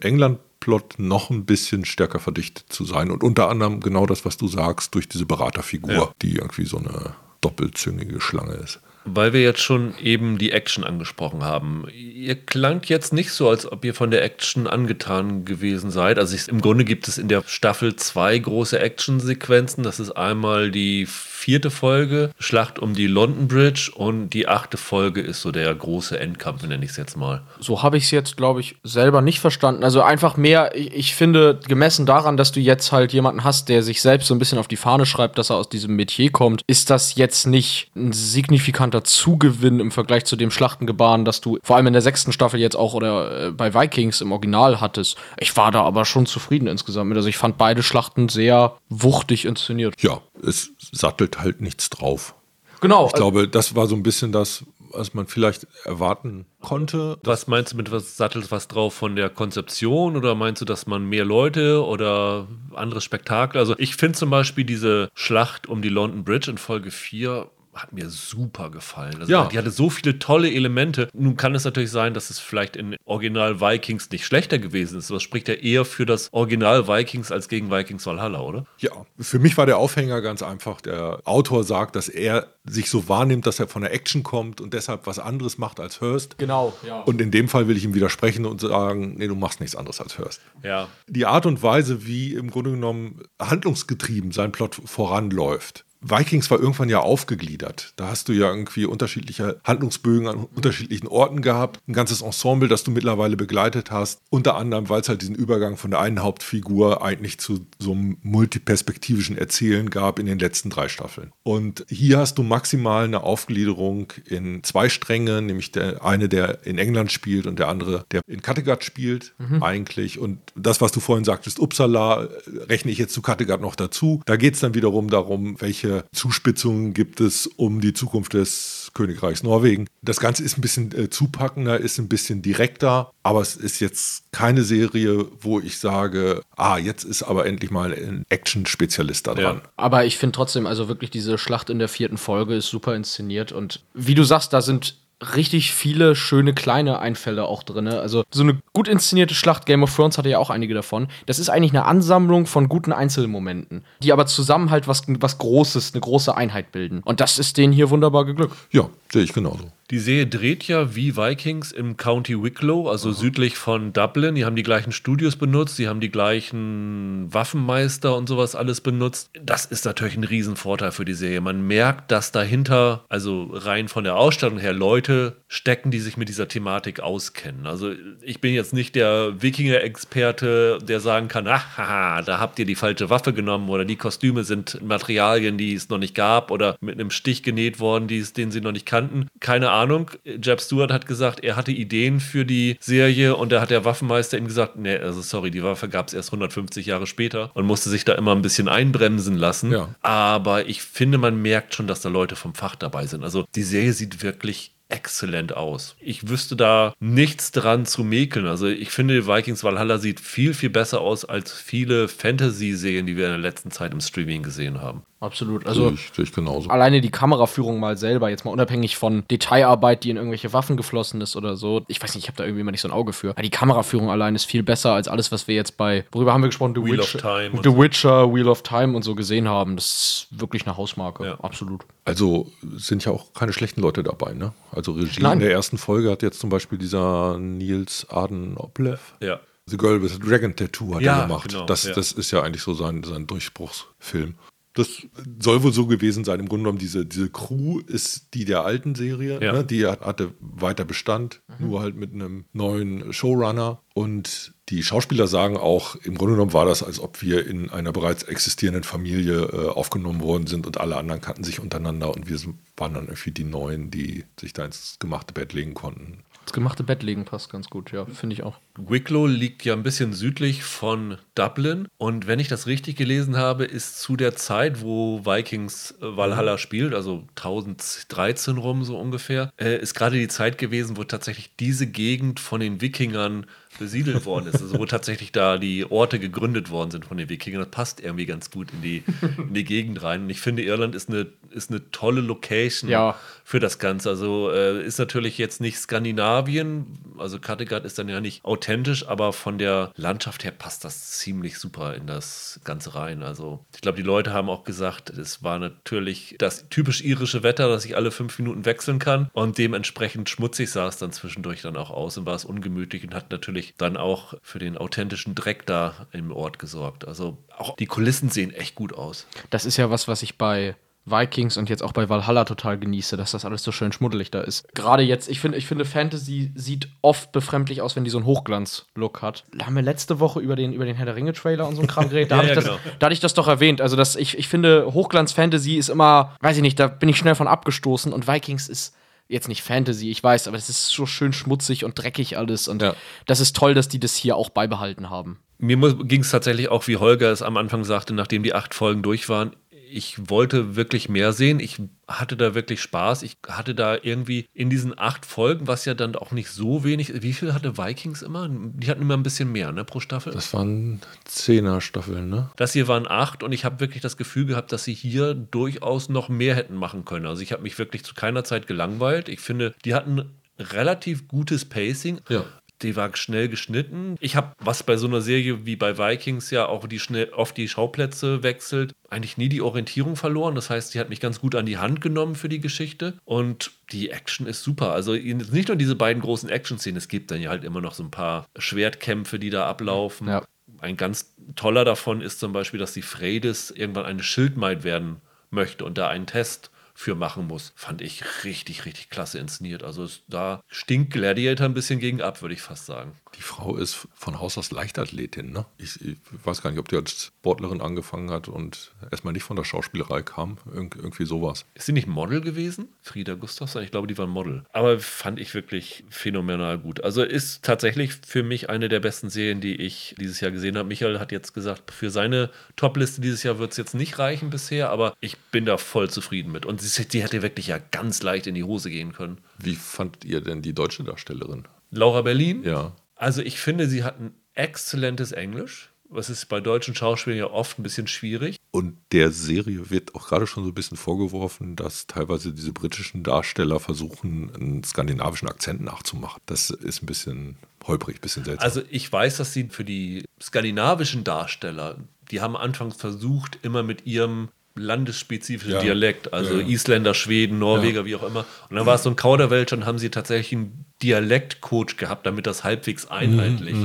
England-Plot noch ein bisschen stärker verdichtet zu sein und unter anderem genau das, was du sagst, durch diese Beraterfigur, Ja. die irgendwie so eine doppelzüngige Schlange ist. Weil wir jetzt schon eben die Action angesprochen haben. Ihr klangt jetzt nicht so, als ob ihr von der Action angetan gewesen seid. Also ich, im Grunde gibt es in der Staffel zwei große Action-Sequenzen. Das ist einmal die vierte Folge, Schlacht um die London Bridge und die achte Folge ist so der große Endkampf, nenne ich es jetzt mal. So habe ich es jetzt, glaube ich, selber nicht verstanden. Also einfach mehr, ich, ich finde, gemessen daran, dass du jetzt halt jemanden hast, der sich selbst so ein bisschen auf die Fahne schreibt, dass er aus diesem Metier kommt, ist das jetzt nicht ein signifikanter Zugewinn im Vergleich zu dem Schlachtengebaren, das du vor allem in der sechsten Staffel jetzt auch oder äh, bei Vikings im Original hattest. Ich war da aber schon zufrieden insgesamt mit. Also ich fand beide Schlachten sehr wuchtig inszeniert. Ja, es sattelt halt nichts drauf. Genau. Ich glaube, das war so ein bisschen das, was man vielleicht erwarten konnte. Was meinst du mit was sattelt was drauf von der Konzeption oder meinst du, dass man mehr Leute oder anderes Spektakel? Also ich finde zum Beispiel diese Schlacht um die London Bridge in Folge 4 hat mir super gefallen. Also Ja. Die hatte so viele tolle Elemente. Nun kann es natürlich sein, dass es vielleicht in Original Vikings nicht schlechter gewesen ist. Das spricht ja eher für das Original Vikings als gegen Vikings Valhalla, oder? Ja, für mich war der Aufhänger ganz einfach. Der Autor sagt, dass er sich so wahrnimmt, dass er von der Action kommt und deshalb was anderes macht als Hurst. genau, ja. Und in dem Fall will ich ihm widersprechen und sagen, nee, du machst nichts anderes als Hurst. Ja. Die Art und Weise, wie im Grunde genommen handlungsgetrieben sein Plot voranläuft. Vikings war irgendwann ja aufgegliedert. Da hast du ja irgendwie unterschiedliche Handlungsbögen an unterschiedlichen Orten gehabt. Ein ganzes Ensemble, das du mittlerweile begleitet hast. Unter anderem, weil es halt diesen Übergang von der einen Hauptfigur eigentlich zu so einem multiperspektivischen Erzählen gab in den letzten drei Staffeln. Und hier hast du maximal eine Aufgliederung in zwei Stränge, nämlich der eine, der in England spielt und der andere, der in Kattegat spielt eigentlich. Und das, was du vorhin sagtest, Uppsala, äh, rechne ich jetzt zu Kattegat noch dazu. Da geht es dann wiederum darum, welche Zuspitzungen gibt es um die Zukunft des Königreichs Norwegen. Das Ganze ist ein bisschen äh, zupackender, ist ein bisschen direkter, aber es ist jetzt keine Serie, wo ich sage, ah, jetzt ist aber endlich mal ein Action-Spezialist da dran. Aber ich finde trotzdem, also wirklich diese Schlacht in der vierten Folge ist super inszeniert und wie du sagst, da sind richtig viele schöne kleine Einfälle auch drin. Also so eine gut inszenierte Schlacht, Game of Thrones hatte ja auch einige davon. Das ist eigentlich eine Ansammlung von guten Einzelmomenten, die aber zusammen halt was, was Großes, eine große Einheit bilden. Und das ist denen hier wunderbar geglückt. Ja, sehe ich genauso. Die Serie dreht ja wie Vikings im County Wicklow, also südlich von Dublin. Die haben die gleichen Studios benutzt, die haben die gleichen Waffenmeister und sowas alles benutzt. Das ist natürlich ein Riesenvorteil für die Serie. Man merkt, dass dahinter, also rein von der Ausstattung her, Leute stecken, die sich mit dieser Thematik auskennen. Also ich bin jetzt nicht der Wikinger-Experte, der sagen kann, ach, haha, da habt ihr die falsche Waffe genommen oder die Kostüme sind Materialien, die es noch nicht gab oder mit einem Stich genäht worden, die es, den sie noch nicht kannten. Keine Ahnung. Jeb Stewart hat gesagt, er hatte Ideen für die Serie und da hat der Waffenmeister ihm gesagt, nee, also sorry, die Waffe gab es erst 150 Jahre später und musste sich da immer ein bisschen einbremsen lassen. Ja. Aber ich finde, man merkt schon, dass da Leute vom Fach dabei sind. Also die Serie sieht wirklich exzellent aus. Ich wüsste da nichts dran zu mäkeln. Also ich finde, Vikings Valhalla sieht viel, viel besser aus als viele Fantasy-Serien, die wir in der letzten Zeit im Streaming gesehen haben. Absolut. Also ich, ich genauso. alleine die Kameraführung mal selber, jetzt mal unabhängig von Detailarbeit, die in irgendwelche Waffen geflossen ist oder so. Ich weiß nicht, ich habe da irgendwie immer nicht so ein Auge für. Aber die Kameraführung allein ist viel besser als alles, was wir jetzt bei, worüber haben wir gesprochen? The, Wheel of Witch- Time und The so. Witcher, Wheel of Time und so gesehen haben. Das ist wirklich eine Hausmarke. Ja. Absolut. Also sind ja auch keine schlechten Leute dabei, ne? Also Regie Nein. in der ersten Folge hat jetzt zum Beispiel dieser Nils Arden Oplev. Ja. The Girl with the Dragon Tattoo hat Ja, er gemacht. genau, das, ja. das ist ja eigentlich so sein, sein Durchbruchsfilm. Das soll wohl so gewesen sein. Im Grunde genommen, diese, diese Crew ist die der alten Serie. Ja. Ne? Die hat, hatte weiter Bestand, nur halt mit einem neuen Showrunner. Und die Schauspieler sagen auch, im Grunde genommen war das, als ob wir in einer bereits existierenden Familie äh, aufgenommen worden sind und alle anderen kannten sich untereinander und wir sind- waren dann irgendwie die Neuen, die sich da ins gemachte Bett legen konnten. Das gemachte Bettlegen passt ganz gut, ja, finde ich auch. Wicklow liegt ja ein bisschen südlich von Dublin. Und wenn ich das richtig gelesen habe, ist zu der Zeit, wo Vikings äh, Valhalla spielt, also 1013 rum so ungefähr, äh, ist gerade die Zeit gewesen, wo tatsächlich diese Gegend von den Wikingern besiedelt worden ist. Also wo tatsächlich da die Orte gegründet worden sind von den Wikingern. Das passt irgendwie ganz gut in die, in die Gegend rein. Und ich finde, Irland ist eine, ist eine tolle Location Ja. für das Ganze. Also äh, ist natürlich jetzt nicht Skandinavien, also Kattegat ist dann ja nicht authentisch, aber von der Landschaft her passt das ziemlich super in das Ganze rein. Also ich glaube, die Leute haben auch gesagt, es war natürlich das typisch irische Wetter, dass ich alle fünf Minuten wechseln kann und dementsprechend schmutzig sah es dann zwischendurch dann auch aus und war es ungemütlich und hat natürlich dann auch für den authentischen Dreck da im Ort gesorgt. Also auch die Kulissen sehen echt gut aus. Das ist ja was, was ich bei Vikings und jetzt auch bei Valhalla total genieße, dass das alles so schön schmuddelig da ist. Gerade jetzt, ich finde, ich finde, Fantasy sieht oft befremdlich aus, wenn die so einen Hochglanz-Look hat. Da haben wir letzte Woche über den, über den Herr der Ringe-Trailer und so ein Kram geredet. Da, Ja, hatte ja, ich das, genau. da hatte ich das doch erwähnt. Also, das, ich, ich finde, Hochglanz-Fantasy ist immer, weiß ich nicht, da bin ich schnell von abgestoßen und Vikings ist. Jetzt nicht Fantasy, ich weiß, aber es ist so schön schmutzig und dreckig alles. Und Ja. das ist toll, dass die das hier auch beibehalten haben. Mir ging es tatsächlich auch, wie Holger es am Anfang sagte, nachdem die acht Folgen durch waren. Ich wollte wirklich mehr sehen. Ich hatte da wirklich Spaß. Ich hatte da irgendwie in diesen acht Folgen, was ja dann auch nicht so wenig. Wie viel hatte Vikings immer? Die hatten immer ein bisschen mehr, ne, pro Staffel. Das waren Zehner-Staffeln, ne? Das hier waren acht und ich habe wirklich das Gefühl gehabt, dass sie hier durchaus noch mehr hätten machen können. Also ich habe mich wirklich zu keiner Zeit gelangweilt. Ich finde, die hatten relativ gutes Pacing. Ja. Die war schnell geschnitten. Ich habe, was bei so einer Serie wie bei Vikings ja auch die schnell oft die Schauplätze wechselt, eigentlich nie die Orientierung verloren. Das heißt, die hat mich ganz gut an die Hand genommen für die Geschichte. Und die Action ist super. Also nicht nur diese beiden großen Action-Szenen, es gibt dann ja halt immer noch so ein paar Schwertkämpfe, die da ablaufen. Ja. Ein ganz toller davon ist zum Beispiel, dass die Freydis irgendwann eine Schildmaid werden möchte und da einen Test für machen muss. Fand ich richtig, richtig klasse inszeniert. Also da stinkt Gladiator ein bisschen gegen ab, würde ich fast sagen. Die Frau ist von Haus aus Leichtathletin, ne? Ich, ich weiß gar nicht, ob die als Sportlerin angefangen hat und erstmal nicht von der Schauspielerei kam. Irg irgendwie sowas. Ist sie nicht Model gewesen? Frieda Gustafsson? Ich glaube, die war Model. Aber fand ich wirklich phänomenal gut. Also ist tatsächlich für mich eine der besten Serien, die ich dieses Jahr gesehen habe. Michael hat jetzt gesagt, für seine Topliste dieses Jahr wird es jetzt nicht reichen bisher, aber ich bin da voll zufrieden mit. Und sie, die hätte wirklich ja ganz leicht in die Hose gehen können. Wie fandet ihr denn die deutsche Darstellerin? Laura Berlin? Ja. Also ich finde, sie hat ein exzellentes Englisch. Was ist bei deutschen Schauspielern ja oft ein bisschen schwierig. Und der Serie wird auch gerade schon so ein bisschen vorgeworfen, dass teilweise diese britischen Darsteller versuchen, einen skandinavischen Akzent nachzumachen. Das ist ein bisschen holprig, ein bisschen seltsam. Also ich weiß, dass sie für die skandinavischen Darsteller, die haben anfangs versucht, immer mit ihrem landesspezifischen Ja. Dialekt, also Ja. Isländer, Schweden, Norweger, wie auch immer. Und dann war es so ein Kauderwelsch und haben sie tatsächlich einen Dialektcoach gehabt, damit das halbwegs einheitlich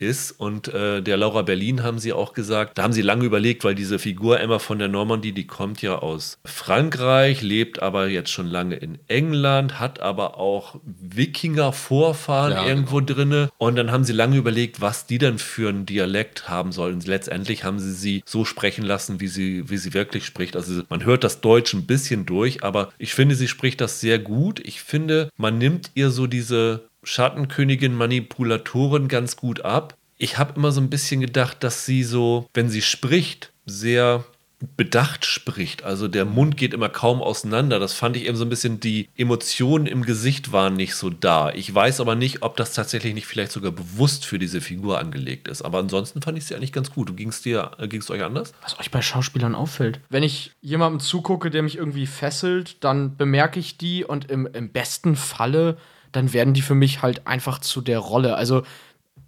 ist. Und äh, der Laura Berlin haben sie auch gesagt, da haben sie lange überlegt, weil diese Figur Emma von der Normandie, die kommt ja aus Frankreich, lebt aber jetzt schon lange in England, hat aber auch Wikinger-Vorfahren Ja, irgendwo drinne. Und dann haben sie lange überlegt, was die denn für einen Dialekt haben sollen. Letztendlich haben sie sie so sprechen lassen, wie sie, wie sie wirklich spricht. Also man hört das Deutsch ein bisschen durch, aber ich finde, sie spricht das sehr gut. Ich finde, man nimmt ihr so diese Schattenkönigin Manipulatorin ganz gut ab. Ich habe immer so ein bisschen gedacht, dass sie so, wenn sie spricht, sehr bedacht spricht. Also der Mund geht immer kaum auseinander. Das fand ich eben so ein bisschen, die Emotionen im Gesicht waren nicht so da. Ich weiß aber nicht, ob das tatsächlich nicht vielleicht sogar bewusst für diese Figur angelegt ist. Aber ansonsten fand ich sie eigentlich ganz gut. Ging es dir, äh, ging es euch anders? Was euch bei Schauspielern auffällt. Wenn ich jemandem zugucke, der mich irgendwie fesselt, dann bemerke ich die und im, im besten Falle, dann werden die für mich halt einfach zu der Rolle. Also,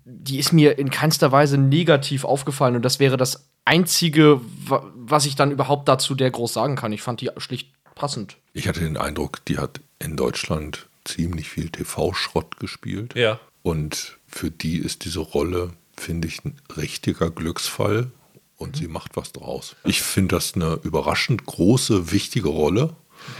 die ist mir in keinster Weise negativ aufgefallen und das wäre das Einzige, wa- was ich dann überhaupt dazu der groß sagen kann. Ich fand die schlicht passend. Ich hatte den Eindruck, die hat in Deutschland ziemlich viel TV-Schrott gespielt. Ja. Und für die ist diese Rolle, finde ich, ein richtiger Glücksfall. Und sie macht was draus. Ich finde das eine überraschend große, wichtige Rolle.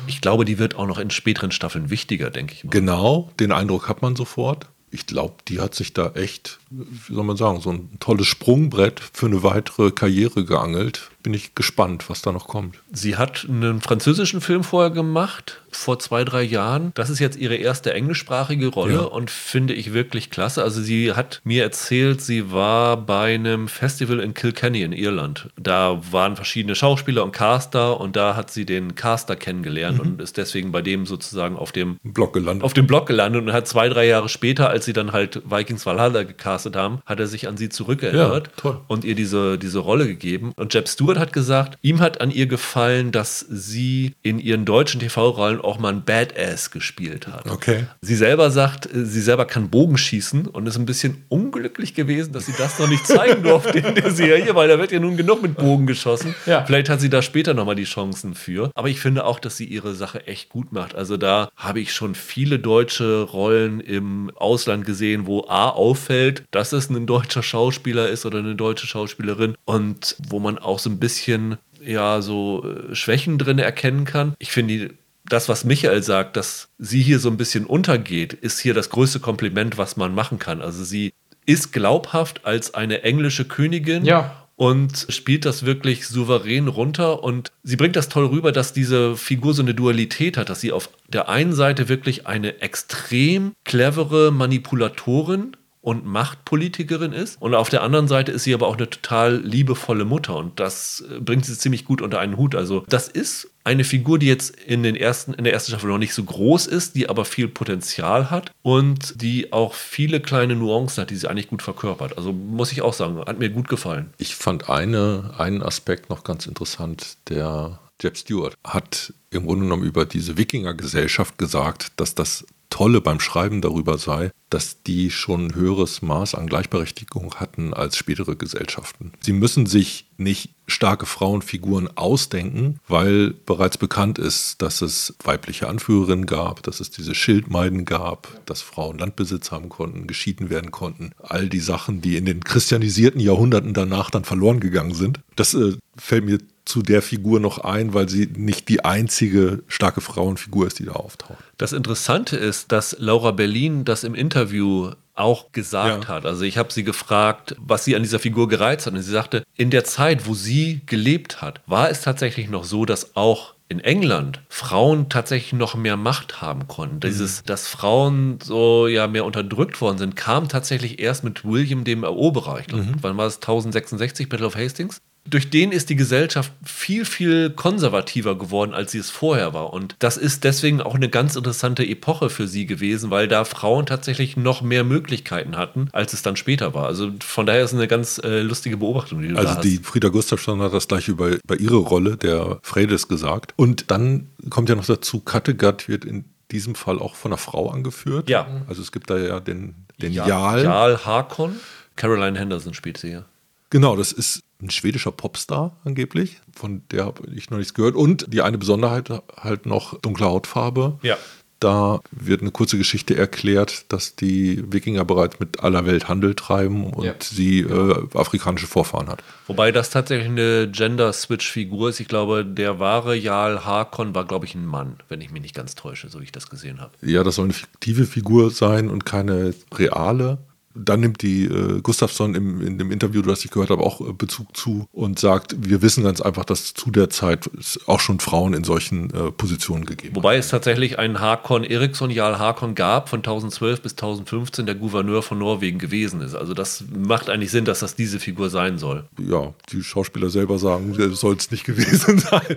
Ich glaube, die wird auch noch in späteren Staffeln wichtiger, denke ich mal. Genau, den Eindruck hat man sofort. Ich glaube, die hat sich da echt, wie soll man sagen, so ein tolles Sprungbrett für eine weitere Karriere geangelt. Bin ich gespannt, was da noch kommt. Sie hat einen französischen Film vorher gemacht, vor zwei, drei Jahren. Das ist jetzt ihre erste englischsprachige Rolle Ja. und finde ich wirklich klasse. Also sie hat mir erzählt, sie war bei einem Festival in Kilkenny in Irland. Da waren verschiedene Schauspieler und Caster und da hat sie den Caster kennengelernt und ist deswegen bei dem sozusagen auf dem Block gelandet. auf dem Blog gelandet und hat zwei, drei Jahre später, als sie dann halt Vikings Valhalla gecastet haben, hat er sich an sie zurückerinnert Ja, und ihr diese, diese Rolle gegeben. Und Jeb Stewart hat gesagt, ihm hat an ihr gefallen, dass sie in ihren deutschen TV-Rollen auch mal ein Badass gespielt hat. Okay. Sie selber sagt, sie selber kann Bogen schießen und ist ein bisschen unglücklich gewesen, dass sie das noch nicht zeigen durfte in der Serie, weil da wird ja nun genug mit Bogen geschossen. Ja. Vielleicht hat sie da später nochmal die Chancen für. Aber ich finde auch, dass sie ihre Sache echt gut macht. Also da habe ich schon viele deutsche Rollen im Ausland gesehen, wo A auffällt, dass es ein deutscher Schauspieler ist oder eine deutsche Schauspielerin und wo man auch so ein bisschen ja so äh, Schwächen drin erkennen kann. Ich finde das, was Michael sagt, dass sie hier so ein bisschen untergeht, ist hier das größte Kompliment, was man machen kann. Also sie ist glaubhaft als eine englische Königin Ja. und spielt das wirklich souverän runter. Und sie bringt das toll rüber, dass diese Figur so eine Dualität hat, dass sie auf der einen Seite wirklich eine extrem clevere Manipulatorin und Machtpolitikerin ist. Und auf der anderen Seite ist sie aber auch eine total liebevolle Mutter. Und das äh, bringt sie ziemlich gut unter einen Hut. Also das ist eine Figur, die jetzt in, den ersten, in der ersten Staffel noch nicht so groß ist, die aber viel Potenzial hat und die auch viele kleine Nuancen hat, die sie eigentlich gut verkörpert. Also muss ich auch sagen, hat mir gut gefallen. Ich fand eine, einen Aspekt noch ganz interessant. Der Jeb Stewart hat im Grunde genommen über diese Wikingergesellschaft gesagt, dass das Tolle beim Schreiben darüber sei, dass die schon ein höheres Maß an Gleichberechtigung hatten als spätere Gesellschaften. Sie müssen sich nicht starke Frauenfiguren ausdenken, weil bereits bekannt ist, dass es weibliche Anführerinnen gab, dass es diese Schildmeiden gab, dass Frauen Landbesitz haben konnten, geschieden werden konnten. All die Sachen, die in den christianisierten Jahrhunderten danach dann verloren gegangen sind. Das äh, fällt mir zu der Figur noch ein, weil sie nicht die einzige starke Frauenfigur ist, die da auftaucht. Das Interessante ist, dass Laura Berlin das im Interview auch gesagt Ja. hat. Also ich habe sie gefragt, was sie an dieser Figur gereizt hat. Und sie sagte, in der Zeit, wo sie gelebt hat, war es tatsächlich noch so, dass auch in England Frauen tatsächlich noch mehr Macht haben konnten. Dieses, dass Frauen so ja mehr unterdrückt worden sind, kam tatsächlich erst mit William dem Eroberer. Ich glaub, Wann war es? 1066, Battle of Hastings? Durch den ist die Gesellschaft viel, viel konservativer geworden, als sie es vorher war. Und das ist deswegen auch eine ganz interessante Epoche für sie gewesen, weil da Frauen tatsächlich noch mehr Möglichkeiten hatten, als es dann später war. Also von daher ist es eine ganz äh, lustige Beobachtung, die du da Also die Frieda Gustafsson hat das gleiche über, über ihre Rolle der Fredes gesagt. Und dann kommt ja noch dazu, Kattegat wird in diesem Fall auch von einer Frau angeführt. Ja. Also es gibt da ja den, den Ja- Jarl. Jarl Harkon. Caroline Henderson spielt sie hier. Genau, das ist ein schwedischer Popstar angeblich, von der habe ich noch nichts gehört. Und die eine Besonderheit halt noch dunkle Hautfarbe. Ja. Da wird eine kurze Geschichte erklärt, dass die Wikinger bereits mit aller Welt Handel treiben und Ja. sie äh, afrikanische Vorfahren hat. Wobei das tatsächlich eine Gender-Switch-Figur ist. Ich glaube, der wahre Jarl Harkon war, glaube ich, ein Mann, wenn ich mich nicht ganz täusche, so wie ich das gesehen habe. Ja, das soll eine fiktive Figur sein und keine reale. Dann nimmt die äh, Gustafsson im, in dem Interview, das ich gehört habe, auch äh, Bezug zu und sagt, wir wissen ganz einfach, dass zu der Zeit auch schon Frauen in solchen äh, Positionen gegeben Wobei es tatsächlich einen Harkon Eriksson, Jarl Harkon gab, von 1012 bis 1015, der Gouverneur von Norwegen gewesen ist. Also das macht eigentlich Sinn, dass das diese Figur sein soll. hat. Ja, die Schauspieler selber sagen, soll es nicht gewesen sein.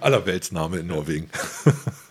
Allerweltsname in Norwegen.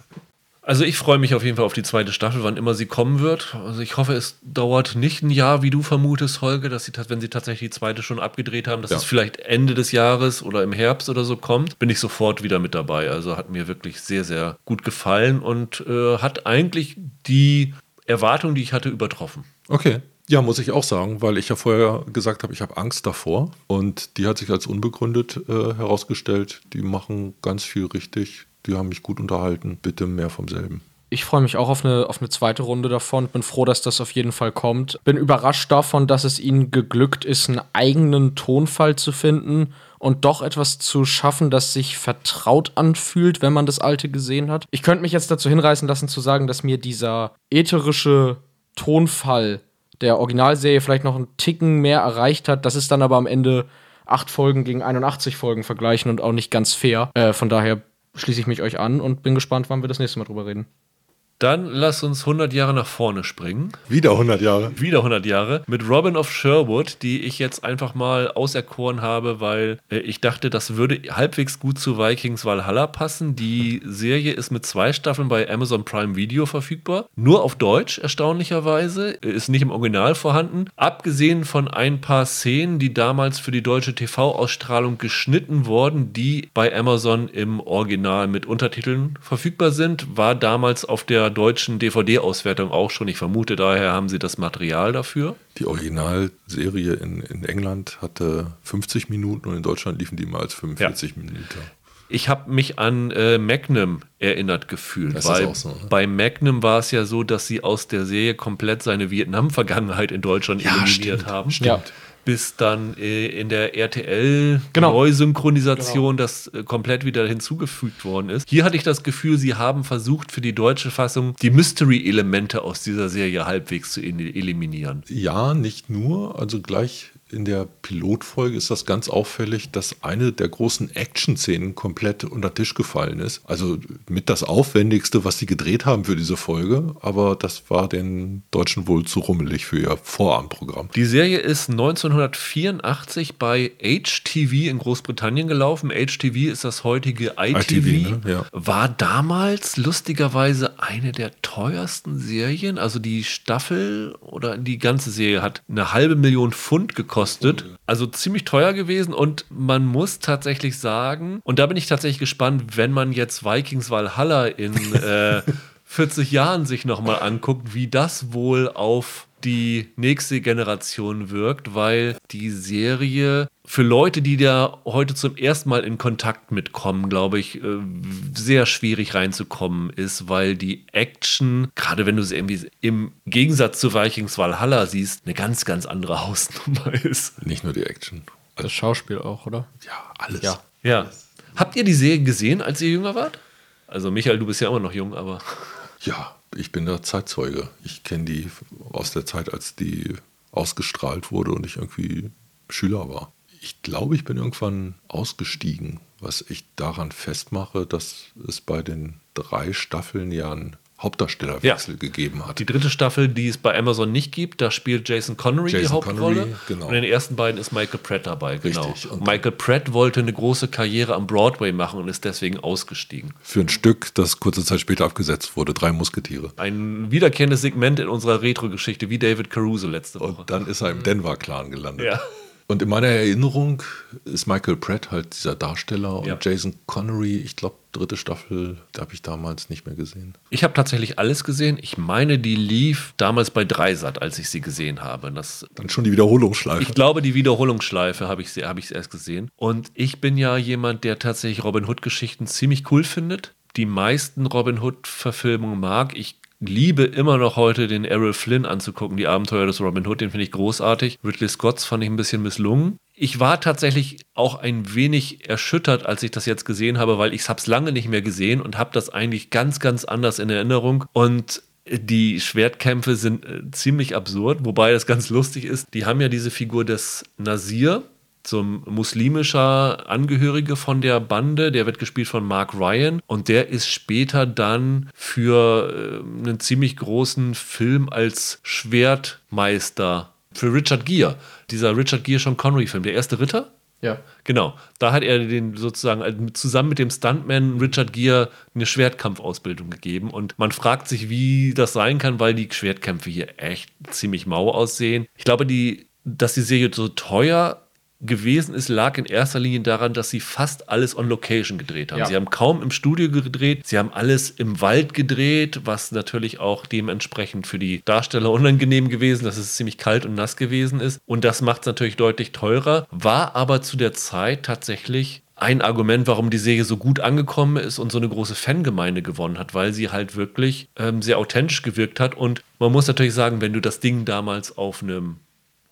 Also ich freue mich auf jeden Fall auf die zweite Staffel, wann immer sie kommen wird. Also ich hoffe, es dauert nicht ein Jahr, wie du vermutest, Holger, dass sie, wenn sie tatsächlich die zweite schon abgedreht haben, dass Ja. es vielleicht Ende des Jahres oder im Herbst oder so kommt, bin ich sofort wieder mit dabei. Also hat mir wirklich sehr, sehr gut gefallen und äh, hat eigentlich die Erwartung, die ich hatte, übertroffen. Okay. Ja, muss ich auch sagen, weil ich ja vorher gesagt habe, ich habe Angst davor. Und die hat sich als unbegründet äh, herausgestellt. Die machen ganz viel richtig. Die haben mich gut unterhalten. Bitte mehr vom selben. Ich freue mich auch auf eine, auf eine zweite Runde davon. Bin froh, dass das auf jeden Fall kommt. Bin überrascht davon, dass es ihnen geglückt ist, einen eigenen Tonfall zu finden und doch etwas zu schaffen, das sich vertraut anfühlt, wenn man das alte gesehen hat. Ich könnte mich jetzt dazu hinreißen lassen zu sagen, dass mir dieser ätherische Tonfall der Originalserie vielleicht noch einen Ticken mehr erreicht hat. Das ist dann aber am Ende acht Folgen gegen 81 Folgen vergleichen und auch nicht ganz fair. Äh, von daher schließe ich mich euch an und bin gespannt, wann wir das nächste Mal drüber reden. Dann lass uns 100 Jahre nach vorne springen. Wieder 100 Jahre. Wieder 100 Jahre. Mit Robin of Sherwood, die ich jetzt einfach mal auserkoren habe, weil äh, ich dachte, das würde halbwegs gut zu Vikings Valhalla passen. Die Serie ist mit zwei Staffeln bei Amazon Prime Video verfügbar. Nur auf Deutsch, erstaunlicherweise. Ist nicht im Original vorhanden. Abgesehen von ein paar Szenen, die damals für die deutsche TV-Ausstrahlung geschnitten wurden, die bei Amazon im Original mit Untertiteln verfügbar sind, war damals auf der deutschen DVD-Auswertung auch schon. Ich vermute, daher haben sie das Material dafür. Die Originalserie in, in England hatte 50 Minuten und in Deutschland liefen die mal als 45 Minuten. Ich habe mich an äh, Magnum erinnert gefühlt, Das ist weil auch so, ne? bei Magnum war es ja so, dass sie aus der Serie komplett seine Vietnam-Vergangenheit in Deutschland eliminiert stimmt, haben. stimmt. Ja. Bis dann äh, in der RTL Genau. Neusynchronisation das äh, komplett wieder hinzugefügt worden ist. Hier hatte ich das Gefühl, sie haben versucht für die deutsche Fassung die Mystery-Elemente aus dieser Serie halbwegs zu in- eliminieren. Ja, nicht nur. Also gleich in der Pilotfolge ist das ganz auffällig, dass eine der großen Action-Szenen komplett unter Tisch gefallen ist. Also mit das Aufwendigste, was sie gedreht haben für diese Folge. Aber das war den Deutschen wohl zu rummelig für ihr Vorabendprogramm. Die Serie ist 1984 bei HTV in Großbritannien gelaufen. HTV ist das heutige ITV. ITV, ne? Ja. War damals lustigerweise eine der teuersten Serien. Also die Staffel oder die ganze Serie hat eine halbe Million Pfund gekostet. Also ziemlich teuer gewesen. Und man muss tatsächlich sagen, und da bin ich tatsächlich gespannt, wenn man jetzt Vikings Valhalla in äh, 40 Jahren sich nochmal anguckt, wie das wohl auf die nächste Generation wirkt, weil die Serie für Leute, die da heute zum ersten Mal in Kontakt mitkommen, glaube ich, äh, sehr schwierig reinzukommen ist, weil die Action, gerade wenn du sie irgendwie im Gegensatz zu Vikings Valhalla siehst, eine ganz, ganz andere Hausnummer ist. Nicht nur die Action. Das Schauspiel auch, oder? Ja, alles. Ja. Ja. Habt ihr die Serie gesehen, als ihr jünger wart? Also Michael, du bist ja immer noch jung, aber Ja, ich bin der Zeitzeuge. Ich kenne die aus der Zeit, als die ausgestrahlt wurde und ich irgendwie Schüler war. Ich glaube, ich bin irgendwann ausgestiegen, was ich daran festmache, dass es bei den drei Staffeln ja einen Hauptdarstellerwechsel Ja. gegeben hat. die dritte Staffel, die es bei Amazon nicht gibt, da spielt Jason Connery die Jason Hauptrolle. Connery, genau. Und in den ersten beiden ist Michael Pratt dabei, genau. Michael Pratt wollte eine große Karriere am Broadway machen und ist deswegen ausgestiegen. Für ein Stück, das kurze Zeit später abgesetzt wurde, drei Musketiere. Ein wiederkehrendes Segment in unserer Retro-Geschichte, wie David Caruso letzte Woche. Und dann ist er im Denver-Clan gelandet. Ja. Und in meiner Erinnerung ist Michael Pratt halt dieser Darsteller und Ja. Jason Connery, ich glaube, dritte Staffel, da habe ich damals nicht mehr gesehen. Ich habe tatsächlich alles gesehen. Ich meine, die lief damals bei Dreisat, als ich sie gesehen habe. Das Dann schon die Wiederholungsschleife. Ich glaube, die Wiederholungsschleife habe ich, sie- habe ich erst gesehen. Und ich bin ja jemand, der tatsächlich Robin Hood-Geschichten ziemlich cool findet. Die meisten Robin Hood-Verfilmungen mag. Ich liebe immer noch heute den Errol Flynn anzugucken, die Abenteuer des Robin Hood, den finde ich großartig. Ridley Scotts fand ich ein bisschen misslungen. Ich war tatsächlich auch ein wenig erschüttert, als ich das jetzt gesehen habe, weil ich es lange nicht mehr gesehen und habe das eigentlich ganz, ganz anders in Erinnerung. Und die Schwertkämpfe sind äh, ziemlich absurd, wobei das ganz lustig ist. Die haben ja diese Figur des Nasir, zum muslimischer Angehörige von der Bande, der wird gespielt von Mark Ryan und der ist später dann für äh, einen ziemlich großen Film als Schwertmeister für Richard Gere, dieser Richard Gere Sean Connery Film, der erste Ritter, Ja. Genau, da hat er den sozusagen zusammen mit dem Stuntman Richard Gere eine Schwertkampfausbildung gegeben und man fragt sich, wie das sein kann, weil die Schwertkämpfe hier echt ziemlich mau aussehen. Ich glaube, die, dass die Serie so teuer gewesen ist, lag in erster Linie daran, dass sie fast alles on Location gedreht haben. Ja. Sie haben kaum im Studio gedreht, sie haben alles im Wald gedreht, was natürlich auch dementsprechend für die Darsteller unangenehm gewesen, dass es ziemlich kalt und nass gewesen ist. Und das macht es natürlich deutlich teurer, war aber zu der Zeit tatsächlich ein Argument, warum die Serie so gut angekommen ist und so eine große Fangemeinde gewonnen hat, weil sie halt wirklich ähm, sehr authentisch gewirkt hat. Und man muss natürlich sagen, wenn du das Ding damals auf einem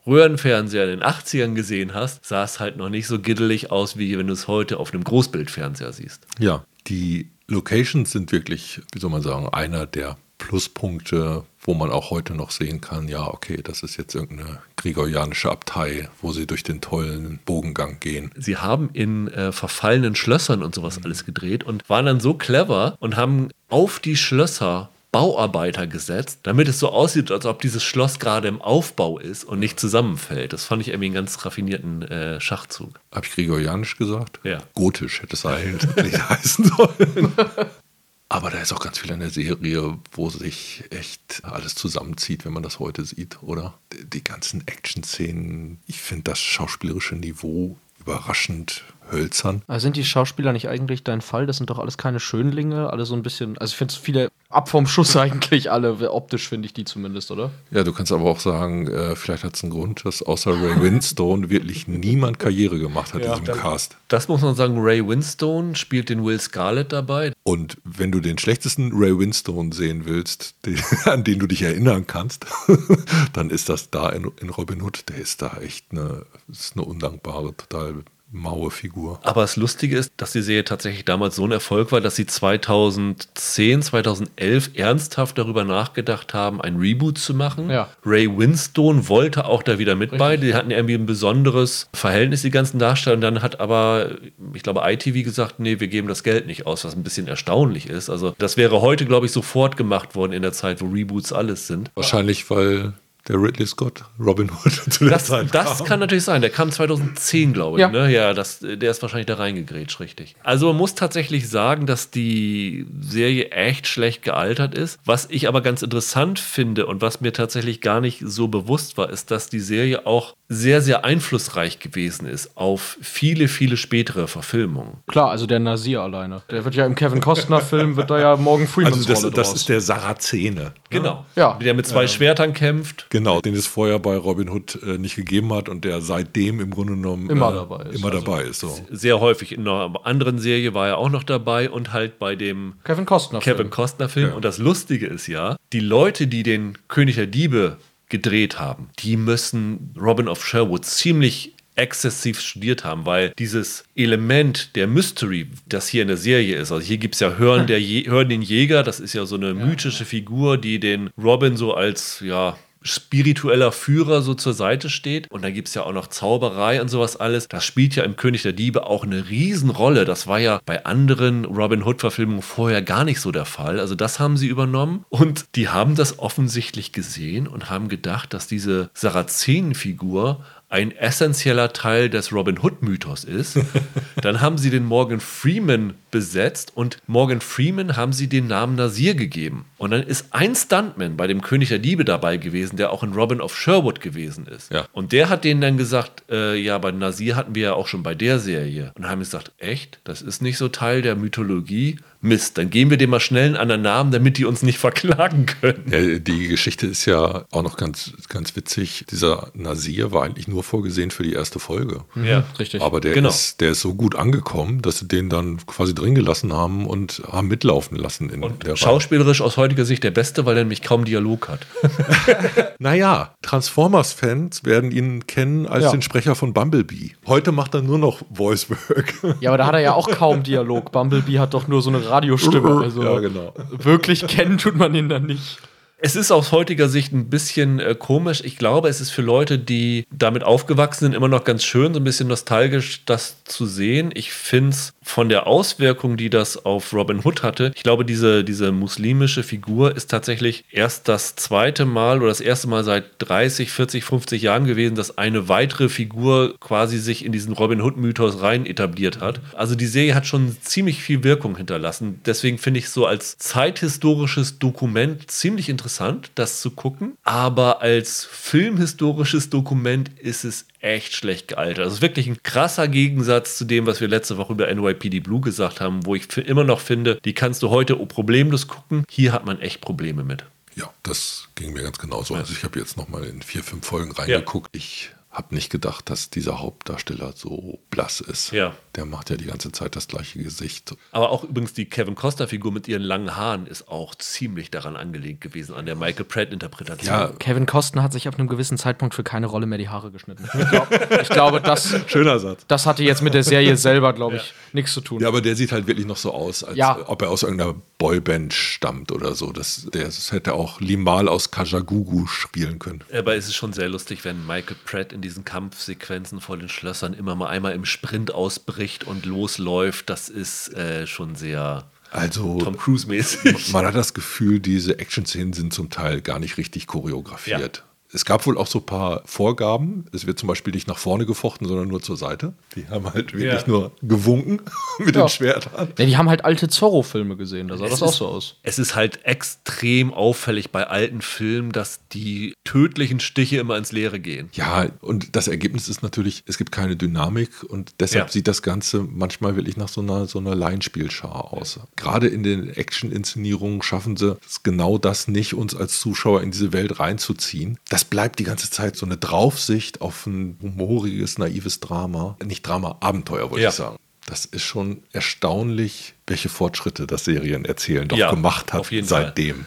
Röhrenfernseher in den 80ern gesehen hast, sah es halt noch nicht so giddelig aus, wie wenn du es heute auf einem Großbildfernseher siehst. Ja, die Locations sind wirklich, wie soll man sagen, einer der Pluspunkte, wo man auch heute noch sehen kann, ja, okay, das ist jetzt irgendeine gregorianische Abtei, wo sie durch den tollen Bogengang gehen. Sie haben in äh, verfallenen Schlössern und sowas alles gedreht und waren dann so clever und haben auf die Schlösser Bauarbeiter gesetzt, damit es so aussieht, als ob dieses Schloss gerade im Aufbau ist und nicht zusammenfällt. Das fand ich irgendwie einen ganz raffinierten äh, Schachzug. Habe ich gregorianisch gesagt? Ja. Gotisch hätte es eigentlich heißen sollen. Aber da ist auch ganz viel an der Serie, wo sich echt alles zusammenzieht, wenn man das heute sieht, oder? Die ganzen Action-Szenen, ich finde das schauspielerische Niveau überraschend hölzern. Also sind die Schauspieler nicht eigentlich dein Fall? Das sind doch alles keine Schönlinge, alle so ein bisschen. Also ich finde viele ab vom Schuss eigentlich alle. Optisch finde ich die zumindest, oder? Ja, du kannst aber auch sagen, äh, vielleicht hat es einen Grund, dass außer Ray Winstone wirklich niemand Karriere gemacht hat in diesem Cast. Das muss man sagen, Ray Winstone spielt den Will Scarlett dabei. Und wenn du den schlechtesten Ray Winstone sehen willst, den, an den du dich erinnern kannst, dann ist das da in, in Robin Hood. Der ist da echt eine, das ist eine undankbare, total maue Figur. Aber das Lustige ist, dass die Serie tatsächlich damals so ein Erfolg war, dass sie 2010, 2011 ernsthaft darüber nachgedacht haben, ein Reboot zu machen. Ja. Ray Winstone wollte auch da wieder mit bei. Die hatten irgendwie ein besonderes Verhältnis, die ganzen Darsteller. Und dann hat aber, ich glaube, ITV gesagt, nee, wir geben das Geld nicht aus, was ein bisschen erstaunlich ist. Also das wäre heute, glaube ich, sofort gemacht worden in der Zeit, wo Reboots alles sind. Wahrscheinlich, weil der Ridley Scott Robin Hood zu der Das, Zeit das kam. kann natürlich sein. Der kam 2010, glaube ich. Ja. Ne? Ja, das, der ist wahrscheinlich da reingegrätscht, richtig. Also man muss tatsächlich sagen, dass die Serie echt schlecht gealtert ist. Was ich aber ganz interessant finde und was mir tatsächlich gar nicht so bewusst war, ist, dass die Serie auch sehr, sehr einflussreich gewesen ist auf viele, viele spätere Verfilmungen. Klar, also der Nasir alleine. Der wird ja im Kevin Costner-Film, wird da ja Morgan Freemans Also das, das ist der Sarazene. Genau. Ja. Der mit zwei Schwertern kämpft. Genau, den es vorher bei Robin Hood äh, nicht gegeben hat und der seitdem im Grunde genommen Immer äh, dabei ist. Immer Also dabei ist. So. Sehr häufig. In einer anderen Serie war er auch noch dabei und halt bei dem Kevin Costner. Kevin Costner Film. Und das Lustige ist ja, die Leute, die den König der Diebe gedreht haben, die müssen Robin of Sherwood ziemlich exzessiv studiert haben, weil dieses Element der Mystery, das hier in der Serie ist, also hier gibt es ja Hören, der Je Hören den Jäger, das ist ja so eine mythische Figur, die den Robin so als, ja, spiritueller Führer so zur Seite steht. Und dann gibt es ja auch noch Zauberei und sowas alles. Das spielt ja im König der Diebe auch eine Riesenrolle. Das war ja bei anderen Robin Hood-Verfilmungen vorher gar nicht so der Fall. Also das haben sie übernommen. Und die haben das offensichtlich gesehen und haben gedacht, dass diese Sarazenenfigur ein essentieller Teil des Robin Hood-Mythos ist. Dann haben sie den Morgan Freeman besetzt und Morgan Freeman haben sie den Namen Nasir gegeben. Und dann ist ein Stuntman bei dem König der Diebe dabei gewesen, der auch in Robin of Sherwood gewesen ist. Ja. Und der hat denen dann gesagt, äh, ja, bei Nasir hatten wir ja auch schon bei der Serie. Und haben gesagt, echt, das ist nicht so Teil der Mythologie. Mist, dann geben wir dem mal schnell einen anderen Namen, damit die uns nicht verklagen können. Ja, die Geschichte ist ja auch noch ganz, ganz witzig. Dieser Nasir war eigentlich nur vorgesehen für die erste Folge. Ja, Richtig. Aber der, Genau. ist, der ist so gut angekommen, dass sie den dann quasi drin gelassen haben und haben mitlaufen lassen in Und der Reihe. schauspielerisch aus heutiger Sicht der Beste, weil er nämlich kaum Dialog hat. Naja, Transformers-Fans werden ihn kennen als Ja. den Sprecher von Bumblebee. Heute macht er nur noch Voice-Work. ja, aber da hat er ja auch kaum Dialog. Bumblebee hat doch nur so eine Radiostimme. Also ja, genau. wirklich kennen tut man ihn dann nicht. Es ist aus heutiger Sicht ein bisschen äh, komisch. Ich glaube, es ist für Leute, die damit aufgewachsen sind, immer noch ganz schön, so ein bisschen nostalgisch, das zu sehen. Ich finde es von der Auswirkung, die das auf Robin Hood hatte, ich glaube, diese, diese muslimische Figur ist tatsächlich erst das zweite Mal oder das erste Mal seit 30, 40, 50 Jahren gewesen, dass eine weitere Figur quasi sich in diesen Robin Hood-Mythos rein etabliert hat. Also die Serie hat schon ziemlich viel Wirkung hinterlassen. Deswegen finde ich es so als zeithistorisches Dokument ziemlich interessant, das zu gucken. Aber als filmhistorisches Dokument ist es echt schlecht gealtert. Also wirklich ein krasser Gegensatz zu dem, was wir letzte Woche über NYPD Blue gesagt haben, wo ich immer noch finde, die kannst du heute problemlos gucken. Hier hat man echt Probleme mit. Ja, das ging mir ganz genauso. Also ich habe jetzt noch mal in vier, fünf Folgen reingeguckt. Ich habe nicht gedacht, dass dieser Hauptdarsteller so blass ist. Ja. Der macht ja die ganze Zeit das gleiche Gesicht. Aber auch übrigens die Kevin Costner-Figur mit ihren langen Haaren ist auch ziemlich daran angelegt gewesen, an der Michael Pratt-Interpretation. Ja, Kevin Costner hat sich ab einem gewissen Zeitpunkt für keine Rolle mehr die Haare geschnitten. Ich, glaub, ich glaube, das, schöner Satz. das hatte jetzt mit der Serie selber, glaube ich, nichts zu tun. Ja, aber der sieht halt wirklich noch so aus, als Ja. ob er aus irgendeiner Boyband stammt oder so. Das, der, das hätte auch Limal aus Kajagugu spielen können. Aber es ist schon sehr lustig, wenn Michael Pratt in diesen Kampfsequenzen vor den Schlössern immer mal einmal im Sprint ausbricht und losläuft. Das ist äh, schon sehr Also, Tom Cruise-mäßig. man hat das Gefühl, diese Action-Szenen sind zum Teil gar nicht richtig choreografiert. Es gab wohl auch so ein paar Vorgaben. Es wird zum Beispiel nicht nach vorne gefochten, sondern nur zur Seite. Die haben halt wirklich Ja. nur gewunken mit Ja. den Schwertern. Ja, die haben halt alte Zorro-Filme gesehen, da sah das Es auch ist- so aus. Es ist halt extrem auffällig bei alten Filmen, dass die tödlichen Stiche immer ins Leere gehen. Ja, und das Ergebnis ist natürlich, es gibt keine Dynamik und deshalb Ja. sieht das Ganze manchmal wirklich nach so einer, so einer Laienspielschar aus. Gerade in den Action-Inszenierungen schaffen sie es genau das nicht, uns als Zuschauer in diese Welt reinzuziehen. Das bleibt die ganze Zeit so eine Draufsicht auf ein humoriges, naives Drama. Nicht Drama, Abenteuer, wollte Ja. ich sagen. Das ist schon erstaunlich, welche Fortschritte das Serienerzählen doch Ja, gemacht hat auf jeden Fall. seitdem.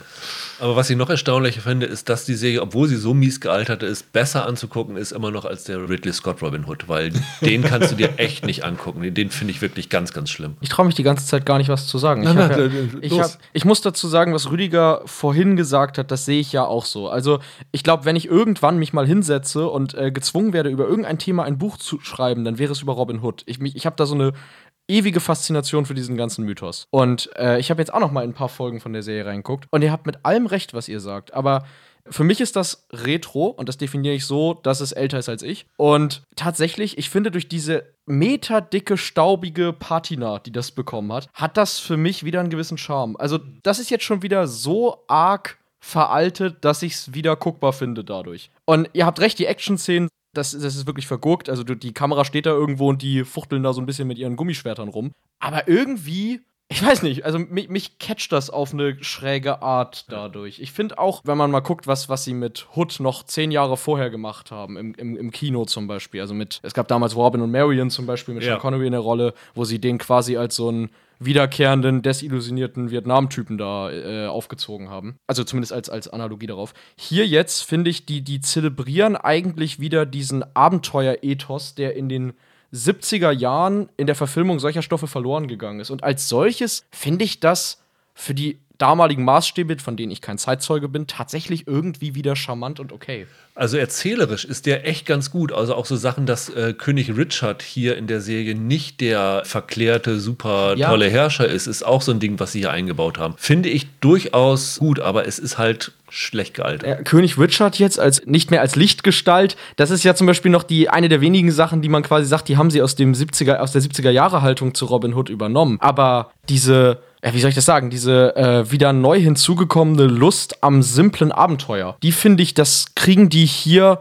Aber was ich noch erstaunlicher finde, ist, dass die Serie, obwohl sie so mies gealtert ist, besser anzugucken ist immer noch als der Ridley Scott Robin Hood, weil den kannst du dir echt nicht angucken. Den, den finde ich wirklich ganz, ganz schlimm. Ich traue mich die ganze Zeit gar nicht, was zu sagen. Ich, hab nein, ja, ich, hab, ich muss dazu sagen, was Rüdiger vorhin gesagt hat, das sehe ich ja auch so. Also, ich glaube, wenn ich irgendwann mich mal hinsetze und äh, gezwungen werde, über irgendein Thema ein Buch zu schreiben, dann wäre es über Robin Hood. Ich, mich- ich habe da so eine ewige Faszination für diesen ganzen Mythos. Und äh, ich habe jetzt auch noch mal in ein paar Folgen von der Serie reingeguckt. Und ihr habt mit allem recht, was ihr sagt. Aber für mich ist das Retro und das definiere ich so, dass es älter ist als ich. Und tatsächlich, ich finde, durch diese meterdicke, staubige Patina, die das bekommen hat, hat das für mich wieder einen gewissen Charme. Also, das ist jetzt schon wieder so arg veraltet, dass ich es wieder guckbar finde dadurch. Und ihr habt recht, die Action-Szenen, das, das ist wirklich vergurkt. Also, die Kamera steht da irgendwo und die fuchteln da so ein bisschen mit ihren Gummischwertern rum. Aber irgendwie ich weiß nicht, also mich, mich catcht das auf eine schräge Art dadurch. Ich finde auch, wenn man mal guckt, was, was sie mit Hood noch zehn Jahre vorher gemacht haben, im, im, im Kino zum Beispiel. Also mit, es gab damals Robin und Marion zum Beispiel mit Ja. Sean Connery in der Rolle, wo sie den quasi als so einen wiederkehrenden, desillusionierten Vietnam-Typen da äh, aufgezogen haben. Also zumindest als, als Analogie darauf. Hier jetzt finde ich, die, die zelebrieren eigentlich wieder diesen Abenteuer-Ethos, der in den 70er Jahren in der Verfilmung solcher Stoffe verloren gegangen ist. Und als solches finde ich das für die damaligen Maßstäbe, von denen ich kein Zeitzeuge bin, tatsächlich irgendwie wieder charmant und okay. Also erzählerisch ist der echt ganz gut. Also auch so Sachen, dass äh, König Richard hier in der Serie nicht der verklärte, super Ja. tolle Herrscher ist, ist auch so ein Ding, was sie hier eingebaut haben. Finde ich durchaus gut, aber es ist halt schlecht gealtert. Äh, König Richard jetzt als nicht mehr als Lichtgestalt, das ist ja zum Beispiel noch die eine der wenigen Sachen, die man quasi sagt, die haben sie aus dem 70er, aus der 70er Jahre Haltung zu Robin Hood übernommen. Aber diese, wie soll ich das sagen, diese äh, wieder neu hinzugekommene Lust am simplen Abenteuer, die finde ich, das kriegen die hier.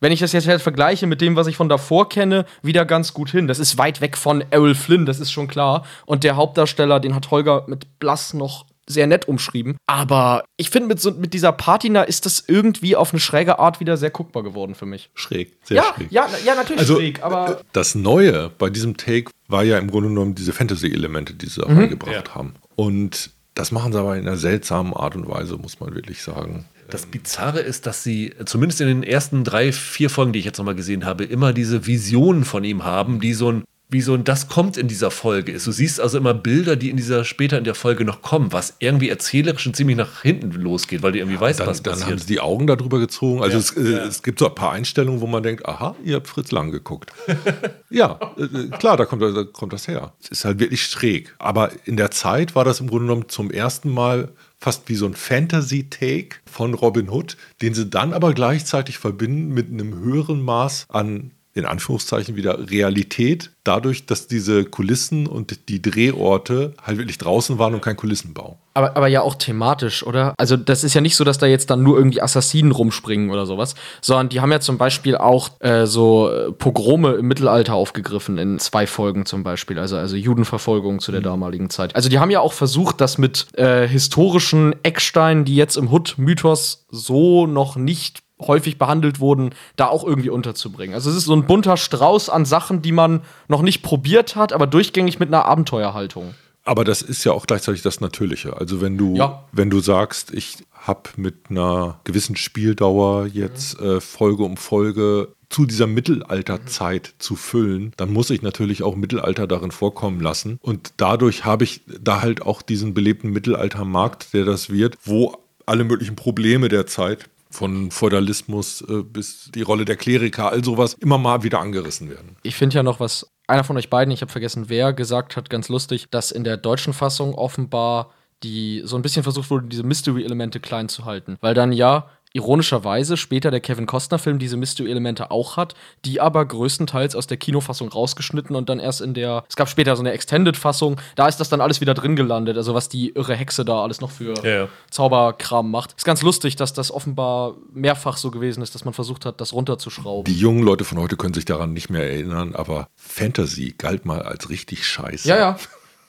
Wenn ich das jetzt halt vergleiche mit dem, was ich von davor kenne, wieder ganz gut hin. Das ist weit weg von Errol Flynn, das ist schon klar. Und der Hauptdarsteller, den hat Holger mit Blass noch sehr nett umschrieben. Aber ich finde, mit, so, mit dieser Patina ist das irgendwie auf eine schräge Art wieder sehr guckbar geworden für mich. Schräg, sehr Ja, schräg. ja, ja, natürlich Also, schräg, aber. Das Neue bei diesem Take war ja im Grunde genommen diese Fantasy-Elemente, die sie da reingebracht Ja. haben. Und das machen sie aber in einer seltsamen Art und Weise, muss man wirklich sagen. Das Bizarre ist, dass sie zumindest in den ersten drei, vier Folgen, die ich jetzt nochmal gesehen habe, immer diese Visionen von ihm haben, die so ein, wie so ein Das kommt in dieser Folge ist. Du siehst also immer Bilder, die in dieser, später in der Folge noch kommen, was irgendwie erzählerisch schon ziemlich nach hinten losgeht, weil du irgendwie weißt, Dann, was dann haben passiert. sie die Augen darüber gezogen. Also Ja, es, äh, ja. es gibt so ein paar Einstellungen, wo man denkt, aha, ihr habt Fritz Lang geguckt. ja, äh, klar, da kommt, da kommt das her. Es ist halt wirklich schräg. Aber in der Zeit war das im Grunde genommen zum ersten Mal fast wie so ein Fantasy-Take von Robin Hood, den sie dann aber gleichzeitig verbinden mit einem höheren Maß an in Anführungszeichen wieder Realität, dadurch, dass diese Kulissen und die Drehorte halt wirklich draußen waren und kein Kulissenbau. Aber, aber ja auch thematisch, oder? Also, das ist ja nicht so, dass da jetzt dann nur irgendwie Assassinen rumspringen oder sowas, sondern die haben ja zum Beispiel auch äh, so äh, Pogrome im Mittelalter aufgegriffen, in zwei Folgen zum Beispiel, also, also Judenverfolgung zu der damaligen Zeit. Also, die haben ja auch versucht, das mit äh, historischen Ecksteinen, die jetzt im Hood-Mythos so noch nicht häufig behandelt wurden, da auch irgendwie unterzubringen. Also es ist so ein bunter Strauß an Sachen, die man noch nicht probiert hat, aber durchgängig mit einer Abenteuerhaltung. Aber das ist ja auch gleichzeitig das Natürliche. Also wenn du, Ja. wenn du sagst, ich habe mit einer gewissen Spieldauer jetzt äh, Folge um Folge zu dieser Mittelalterzeit zu füllen, dann muss ich natürlich auch Mittelalter darin vorkommen lassen. Und dadurch habe ich da halt auch diesen belebten Mittelaltermarkt, der das wird, wo alle möglichen Probleme der Zeit von Feudalismus äh, bis die Rolle der Kleriker, all sowas immer mal wieder angerissen werden. Ich finde ja noch, was einer von euch beiden, ich habe vergessen, wer gesagt hat, ganz lustig, dass in der deutschen Fassung offenbar die so ein bisschen versucht wurde, diese Mystery-Elemente klein zu halten. Weil dann ja ironischerweise später der Kevin Costner-Film diese Mystery-Elemente auch hat, die aber größtenteils aus der Kinofassung rausgeschnitten und dann erst in der, es gab später so eine Extended-Fassung, da ist das dann alles wieder drin gelandet, also was die irre Hexe da alles noch für Ja, ja. Zauberkram macht. Ist ganz lustig, dass das offenbar mehrfach so gewesen ist, dass man versucht hat, das runterzuschrauben. Die jungen Leute von heute können sich daran nicht mehr erinnern, aber Fantasy galt mal als richtig scheiße. ja, ja,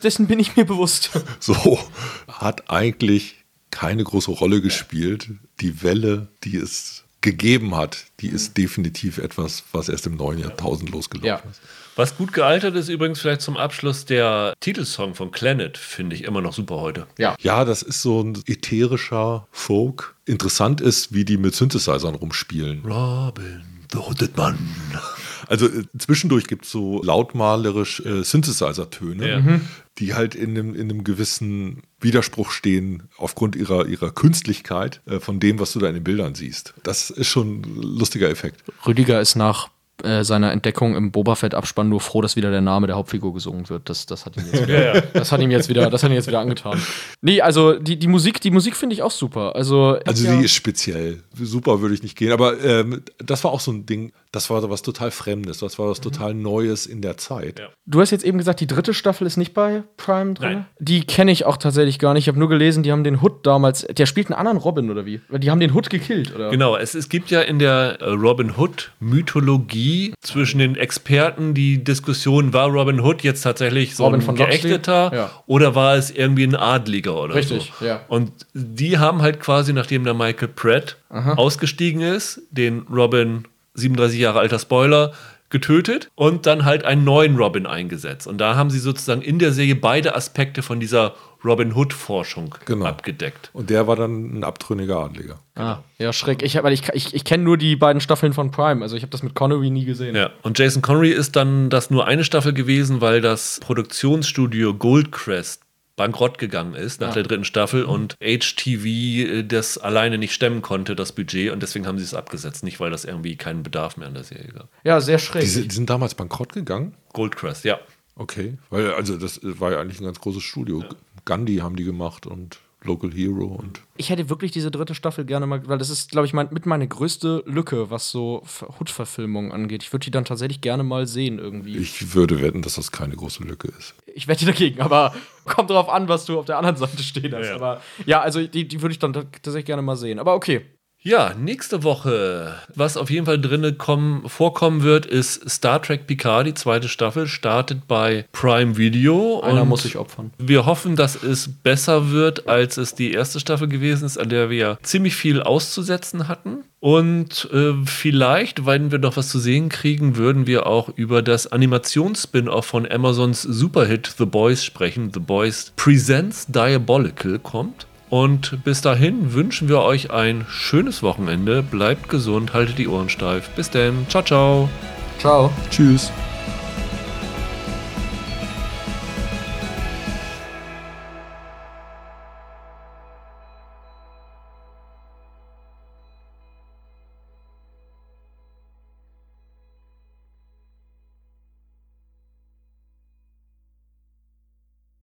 dessen bin ich mir bewusst. So hat eigentlich keine große Rolle gespielt. Die Welle, die es gegeben hat, die ist definitiv etwas, was erst im neuen Jahrtausend losgelaufen Ja. ist. Was gut gealtert ist übrigens vielleicht zum Abschluss der Titelsong von Planet, finde ich immer noch super heute. Ja. Ja, das ist so ein ätherischer Folk. Interessant ist, wie die mit Synthesizern rumspielen. Robin, the Hooded Man. Also äh, zwischendurch gibt es so lautmalerisch äh, Synthesizer-Töne, Ja. Mhm. die halt in einem, in einem gewissen Widerspruch stehen aufgrund ihrer, ihrer Künstlichkeit äh, von dem, was du da in den Bildern siehst. Das ist schon ein lustiger Effekt. Rüdiger ist nach äh, seiner Entdeckung im Boba Fett-Abspann nur froh, dass wieder der Name der Hauptfigur gesungen wird. Das, das, hat, ihm jetzt wieder, Ja, ja. das hat ihm jetzt wieder, das hat ihm jetzt wieder angetan. Nee, also die, die Musik, die Musik finde ich auch super. Also, Also ja, die ist speziell. Super würde ich nicht gehen. Aber ähm, das war auch so ein Ding, das war so was total Fremdes, das war was total Neues in der Zeit. Ja. Du hast jetzt eben gesagt, die dritte Staffel ist nicht bei Prime drin. Nein. Die kenne ich auch tatsächlich gar nicht. Ich habe nur gelesen, die haben den Hood damals. Der spielt einen anderen Robin oder wie? Weil Die haben den Hood gekillt, oder? Genau, es, es gibt ja in der äh, Robin Hood-Mythologie zwischen den Experten die Diskussion, war Robin Hood jetzt tatsächlich so Robin ein geächteter Ja. oder war es irgendwie ein Adliger oder Richtig, so? ja. Und die haben halt quasi, nachdem der Michael Pratt ausgestiegen ist, den Robin, 37 Jahre alter Spoiler, getötet und dann halt einen neuen Robin eingesetzt. Und da haben sie sozusagen in der Serie beide Aspekte von dieser Robin Hood-Forschung Genau. abgedeckt. Und der war dann ein abtrünniger Adliger. Ah, ja, schräg. Ich, weil ich, ich, ich kenne nur die beiden Staffeln von Prime. Also ich habe das mit Connery nie gesehen. Ja, und Jason Connery ist dann das nur eine Staffel gewesen, weil das Produktionsstudio Goldcrest bankrott gegangen ist nach Ja. der dritten Staffel und HTV äh, das alleine nicht stemmen konnte, das Budget, und deswegen haben sie es abgesetzt. Nicht, weil das irgendwie keinen Bedarf mehr an der Serie gab. Ja, sehr schräg. Die, die sind damals bankrott gegangen? Goldcrest, ja. Okay. Weil, also, das war ja eigentlich ein ganz großes Studio. Gandhi haben die gemacht und Local Hero und. ich hätte wirklich diese dritte Staffel gerne mal, weil das ist, glaube ich, mein, mit meine größte Lücke, was so Hood-Verfilmungen angeht. Ich würde die dann tatsächlich gerne mal sehen irgendwie. Ich, Ich würde wetten, dass das keine große Lücke ist. wette dagegen, aber kommt drauf an, was du auf der anderen Seite stehen hast. Ja. Aber ja, also die, die würde ich dann ta- tatsächlich gerne mal sehen. Aber okay. Ja, nächste Woche, was auf jeden Fall drinne kommen, vorkommen wird, ist Star Trek Picard, die zweite Staffel, startet bei Prime Video. Einer muss sich opfern. Wir hoffen, dass es besser wird, als es die erste Staffel gewesen ist, an der wir ziemlich viel auszusetzen hatten. Und äh, vielleicht, wenn wir noch was zu sehen kriegen, würden wir auch über das Animations-Spin-Off von Amazons Superhit The Boys sprechen. The Boys Presents Diabolical kommt. Und bis dahin wünschen wir euch ein schönes Wochenende. Bleibt gesund, haltet die Ohren steif. Bis dann. Ciao, ciao. Ciao. Tschüss.